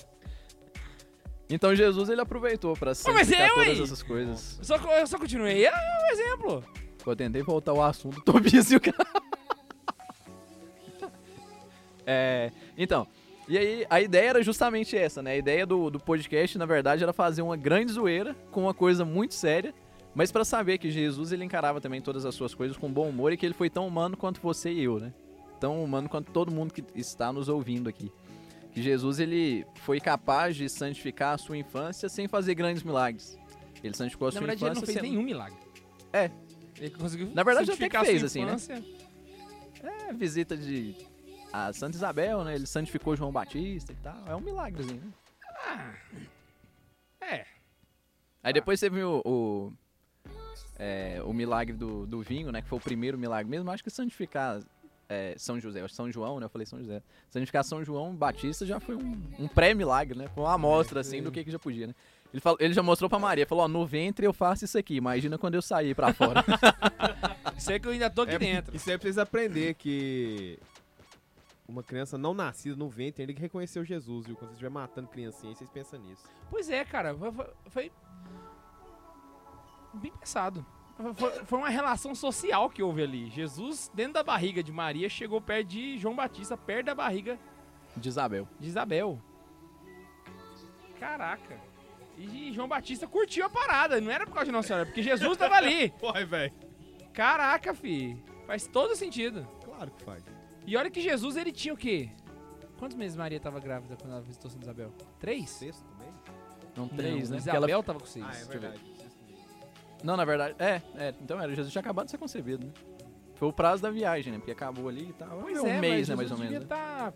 Então Jesus ele aproveitou pra santificar eu, todas hein? essas coisas. Eu só, eu só continuei. É um exemplo. Eu tentei voltar ao assunto, [laughs] Tobias e o cara. [laughs] É, então, e aí a ideia era justamente essa, né? A ideia do, do podcast, na verdade, era fazer uma grande zoeira com uma coisa muito séria, mas pra saber que Jesus ele encarava também todas as suas coisas com bom humor e que ele foi tão humano quanto você e eu, né? Tão humano quanto todo mundo que está nos ouvindo aqui. Que Jesus ele foi capaz de santificar a sua infância sem fazer grandes milagres. Ele santificou a Na sua verdade, ele infância não fez sem... nenhum milagre. É. Ele conseguiu Na verdade, até que fez, assim, né? infância. É, visita de a Santa Isabel, né? Ele santificou João Batista e tal. É um milagrezinho, né? Ah, é. Aí depois você viu o, é, o milagre do, do vinho, né? Que foi o primeiro milagre mesmo. Acho que santificar é, São José, São João, né? Eu falei São José. Santificar São João Batista já foi um, um pré-milagre, né? Foi uma amostra, assim, do que, que já podia, né? Ele, falou, ele já mostrou pra Maria, falou, ó, no ventre eu faço isso aqui, imagina quando eu sair pra fora. [laughs] Isso aí que eu ainda tô aqui É, dentro. Isso aí precisa aprender que uma criança não nascida no ventre tem que reconhecer o Jesus, viu? Quando você estiver matando criancinha, aí vocês pensam nisso. Pois é, cara. Foi, foi- foi bem pensado. Foi, foi uma relação social que houve ali. Jesus, dentro da barriga de Maria, chegou perto de João Batista, perto da barriga De Isabel. de Isabel. Caraca. E João Batista curtiu a parada. Não era por causa de Nossa Senhora, porque Jesus tava ali. [laughs] Porra, velho. Caraca, fi. Faz todo sentido. Claro que faz. E olha que Jesus, ele tinha o quê? Quantos meses Maria tava grávida quando ela visitou Santa Isabel? Três? Sexto também? Não, três, Não, né? Porque ela- Isabel tava com seis. Ah, é Deixa eu ver. verdade. Não, na verdade, é, é. Então era, Jesus tinha acabado de ser concebido, né? Foi o prazo da viagem, né? Porque acabou ali e tal. Pois um é, mês, mas né, mais ou menos. devia né? tá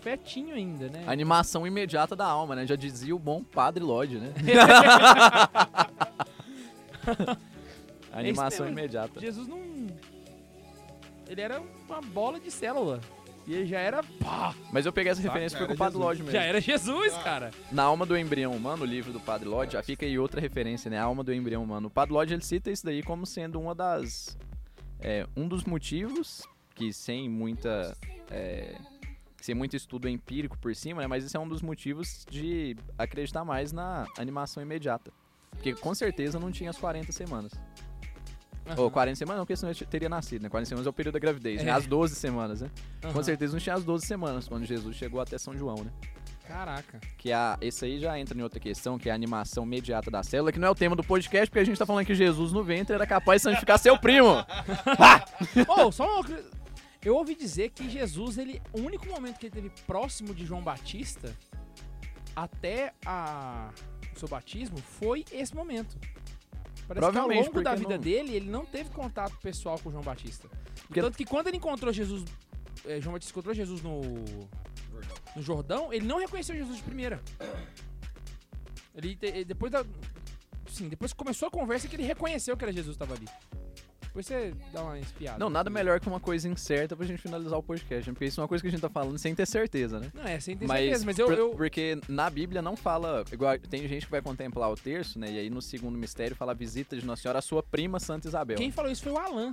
fetinho ainda, né? A Animação imediata da alma, né? Já dizia o bom Padre Lodge, né? [laughs] [laughs] Animação mesmo. imediata. Jesus não... Ele era uma bola de célula. E ele já era... Pá, Mas eu peguei essa Tá, referência foi com o Padre Jesus. Lodge mesmo. já era Jesus, cara. Na Alma do Embrião Humano, o livro do Padre Lodge, já fica aí outra referência, né? A Alma do Embrião Humano. O Padre Lodge, ele cita isso daí como sendo uma das... é, um dos motivos que sem muita... é, sem muito estudo empírico por cima, né? Mas isso é um dos motivos de acreditar mais na animação imediata. Porque com certeza não tinha as 40 semanas. Ou 40 semanas não, porque senão ele teria nascido, né? 40 semanas é o período da gravidez, né? É. As 12 semanas, né? Com Aham. certeza não tinha as 12 semanas quando Jesus chegou até São João, né? Caraca. Que a, esse aí já entra em outra questão, que é a animação imediata da célula, que não é o tema do podcast, porque a gente tá falando que Jesus no ventre era capaz de santificar seu primo. [laughs] oh, só uma... Eu ouvi dizer que Jesus, ele, o único momento que ele teve próximo de João Batista até a, o seu batismo foi esse momento. Parece que ao Provavelmente, longo da vida não- dele, ele não teve contato pessoal com João Batista. Porque- Tanto que quando ele encontrou Jesus, eh, João Batista encontrou Jesus no, no Jordão, ele não reconheceu Jesus de primeira. Ele, te- ele- depois da, sim, depois que começou a conversa que ele reconheceu que era Jesus que estava ali. Depois você dá uma espiada. Não, nada melhor que uma coisa incerta pra gente finalizar o podcast, né? Porque isso é uma coisa que a gente tá falando sem ter certeza, né? Não, é, sem ter Mas, certeza, mas eu, por- eu, Porque na Bíblia não fala. Igual, tem gente que vai contemplar o terço, né? E aí no segundo mistério fala a visita de Nossa Senhora à sua prima Santa Isabel. Quem falou isso foi o Alan.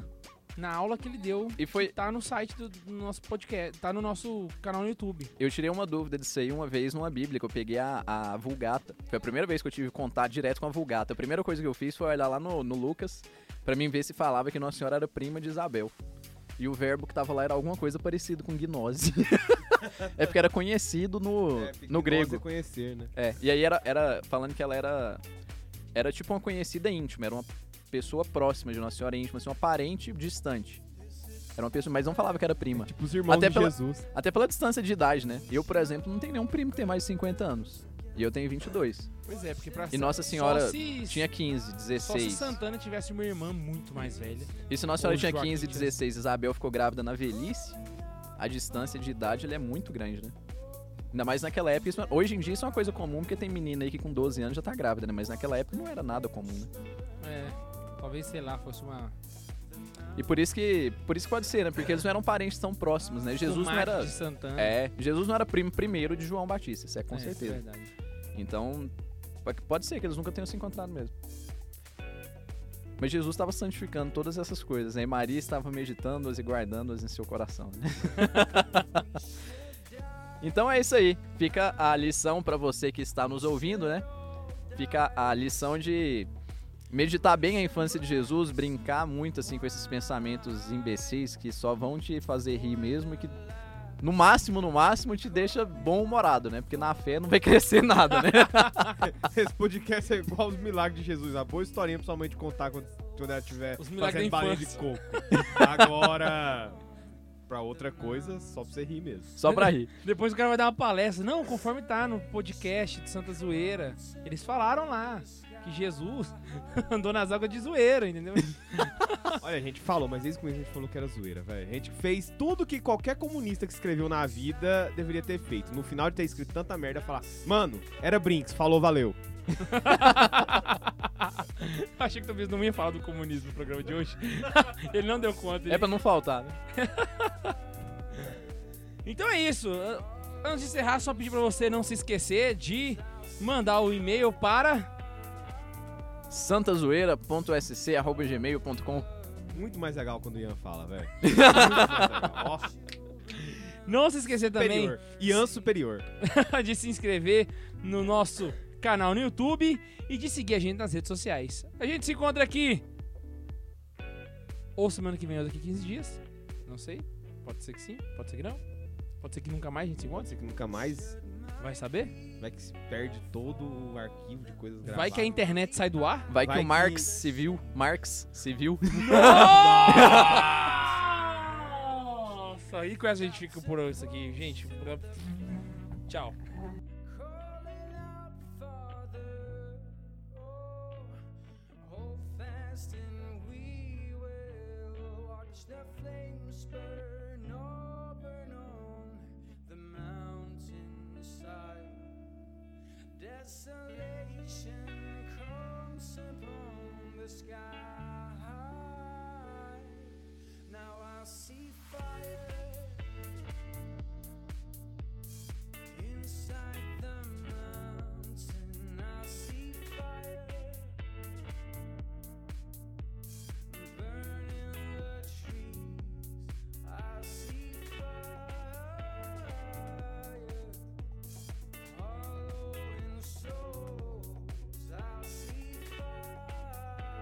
Na aula que ele deu. E foi. Tá no site do, do nosso podcast. Tá no nosso canal no YouTube. Eu tirei uma dúvida disso aí uma vez numa Bíblia, que eu peguei a, a Vulgata. Foi a primeira vez que eu tive contato direto com a Vulgata. A primeira coisa que eu fiz foi olhar lá no, no Lucas pra mim ver se falava que Nossa Senhora era prima de Isabel. E o verbo que tava lá era alguma coisa parecido com gnose. [laughs] é porque era conhecido no, É, no bom grego. você conhecer, né? É, e aí era, era falando que ela era. Era tipo uma conhecida íntima, era uma pessoa próxima de Nossa Senhora íntima, assim, uma parente distante. Era uma pessoa, mas não falava que era prima. Tipo os irmãos Até de pela- Jesus. Até pela distância de idade, né? Eu, por exemplo, não tenho nenhum primo que tem mais de 50 anos. E eu tenho 22. Pois é, porque pra E Nossa Senhora se, Tinha 15, Só se 16. Santana tivesse uma irmã muito mais velha. E se Nossa Senhora tinha Joaquim 15, tinha- 16 Isabel ficou grávida na velhice, a distância de idade ela é muito grande, né? Ainda mais naquela época. isso- hoje em dia isso é uma coisa comum, porque tem menina aí que com 12 anos já tá grávida, né? Mas naquela época não era nada comum, né? É, talvez, sei lá, fosse uma. E por isso que. Por isso que pode ser, né? Porque eles não eram parentes tão próximos, né? Jesus não era. de Santana. É, Jesus não era primo primeiro de João Batista, isso é com É, isso é certeza. verdade. Então, po- pode ser que eles nunca tenham se encontrado mesmo. Mas Jesus estava santificando todas essas coisas, né? E Maria estava meditando-as e guardando-as em seu coração. né? [laughs] então é isso aí. Fica a lição para você que está nos ouvindo, né? Fica a lição de meditar bem a infância de Jesus, brincar muito assim com esses pensamentos imbecis que só vão te fazer rir mesmo e que no máximo, no máximo te deixa bom humorado, né? Porque na fé não vai crescer nada, né? [laughs] Esse podcast é igual os milagres de Jesus. A boa historinha pra sua mãe te contar quando, quando ela estiver Os milagres fazendo balinha de coco. Agora, pra outra coisa, só pra você rir mesmo. Só pra rir. [laughs] Depois o cara vai dar uma palestra. Não, conforme tá no podcast de Santa Zoeira. Eles falaram lá que Jesus [laughs] andou nas águas de zoeira, entendeu? [laughs] Olha, a gente falou, mas desde o começo a gente falou que era zoeira, velho. A gente fez tudo que qualquer comunista que escreveu na vida deveria ter feito. No final de ter escrito tanta merda, falar, mano, era Brinks, falou, valeu. [laughs] Achei que talvez não ia falar do comunismo no programa de hoje. Ele não deu conta. ele- É pra não faltar, né? Então é isso. Antes de encerrar, só pedir pra você não se esquecer de mandar o e-mail para santazoeira.sc.gmail.com Muito mais legal quando o Ian fala, velho. [laughs] Muito mais legal. Ó, Não se esquecer também superior. Ian superior. [laughs] de se inscrever no nosso canal no YouTube e de seguir a gente nas redes sociais. A gente se encontra aqui ou semana que vem ou daqui 15 dias. Não sei. Pode ser que sim, pode ser que não. Pode ser que nunca mais a gente se Pode encontre. ser que nunca mais Vai saber? vai que se perde todo o arquivo de coisas gravadas. Vai que a internet sai do ar. Vai, Vai que o que- Marx se viu. Marx se viu. [laughs] Nossa! E com essa a gente fica por isso aqui, gente. Tchau. desolation comes upon the sky. Now I see fire.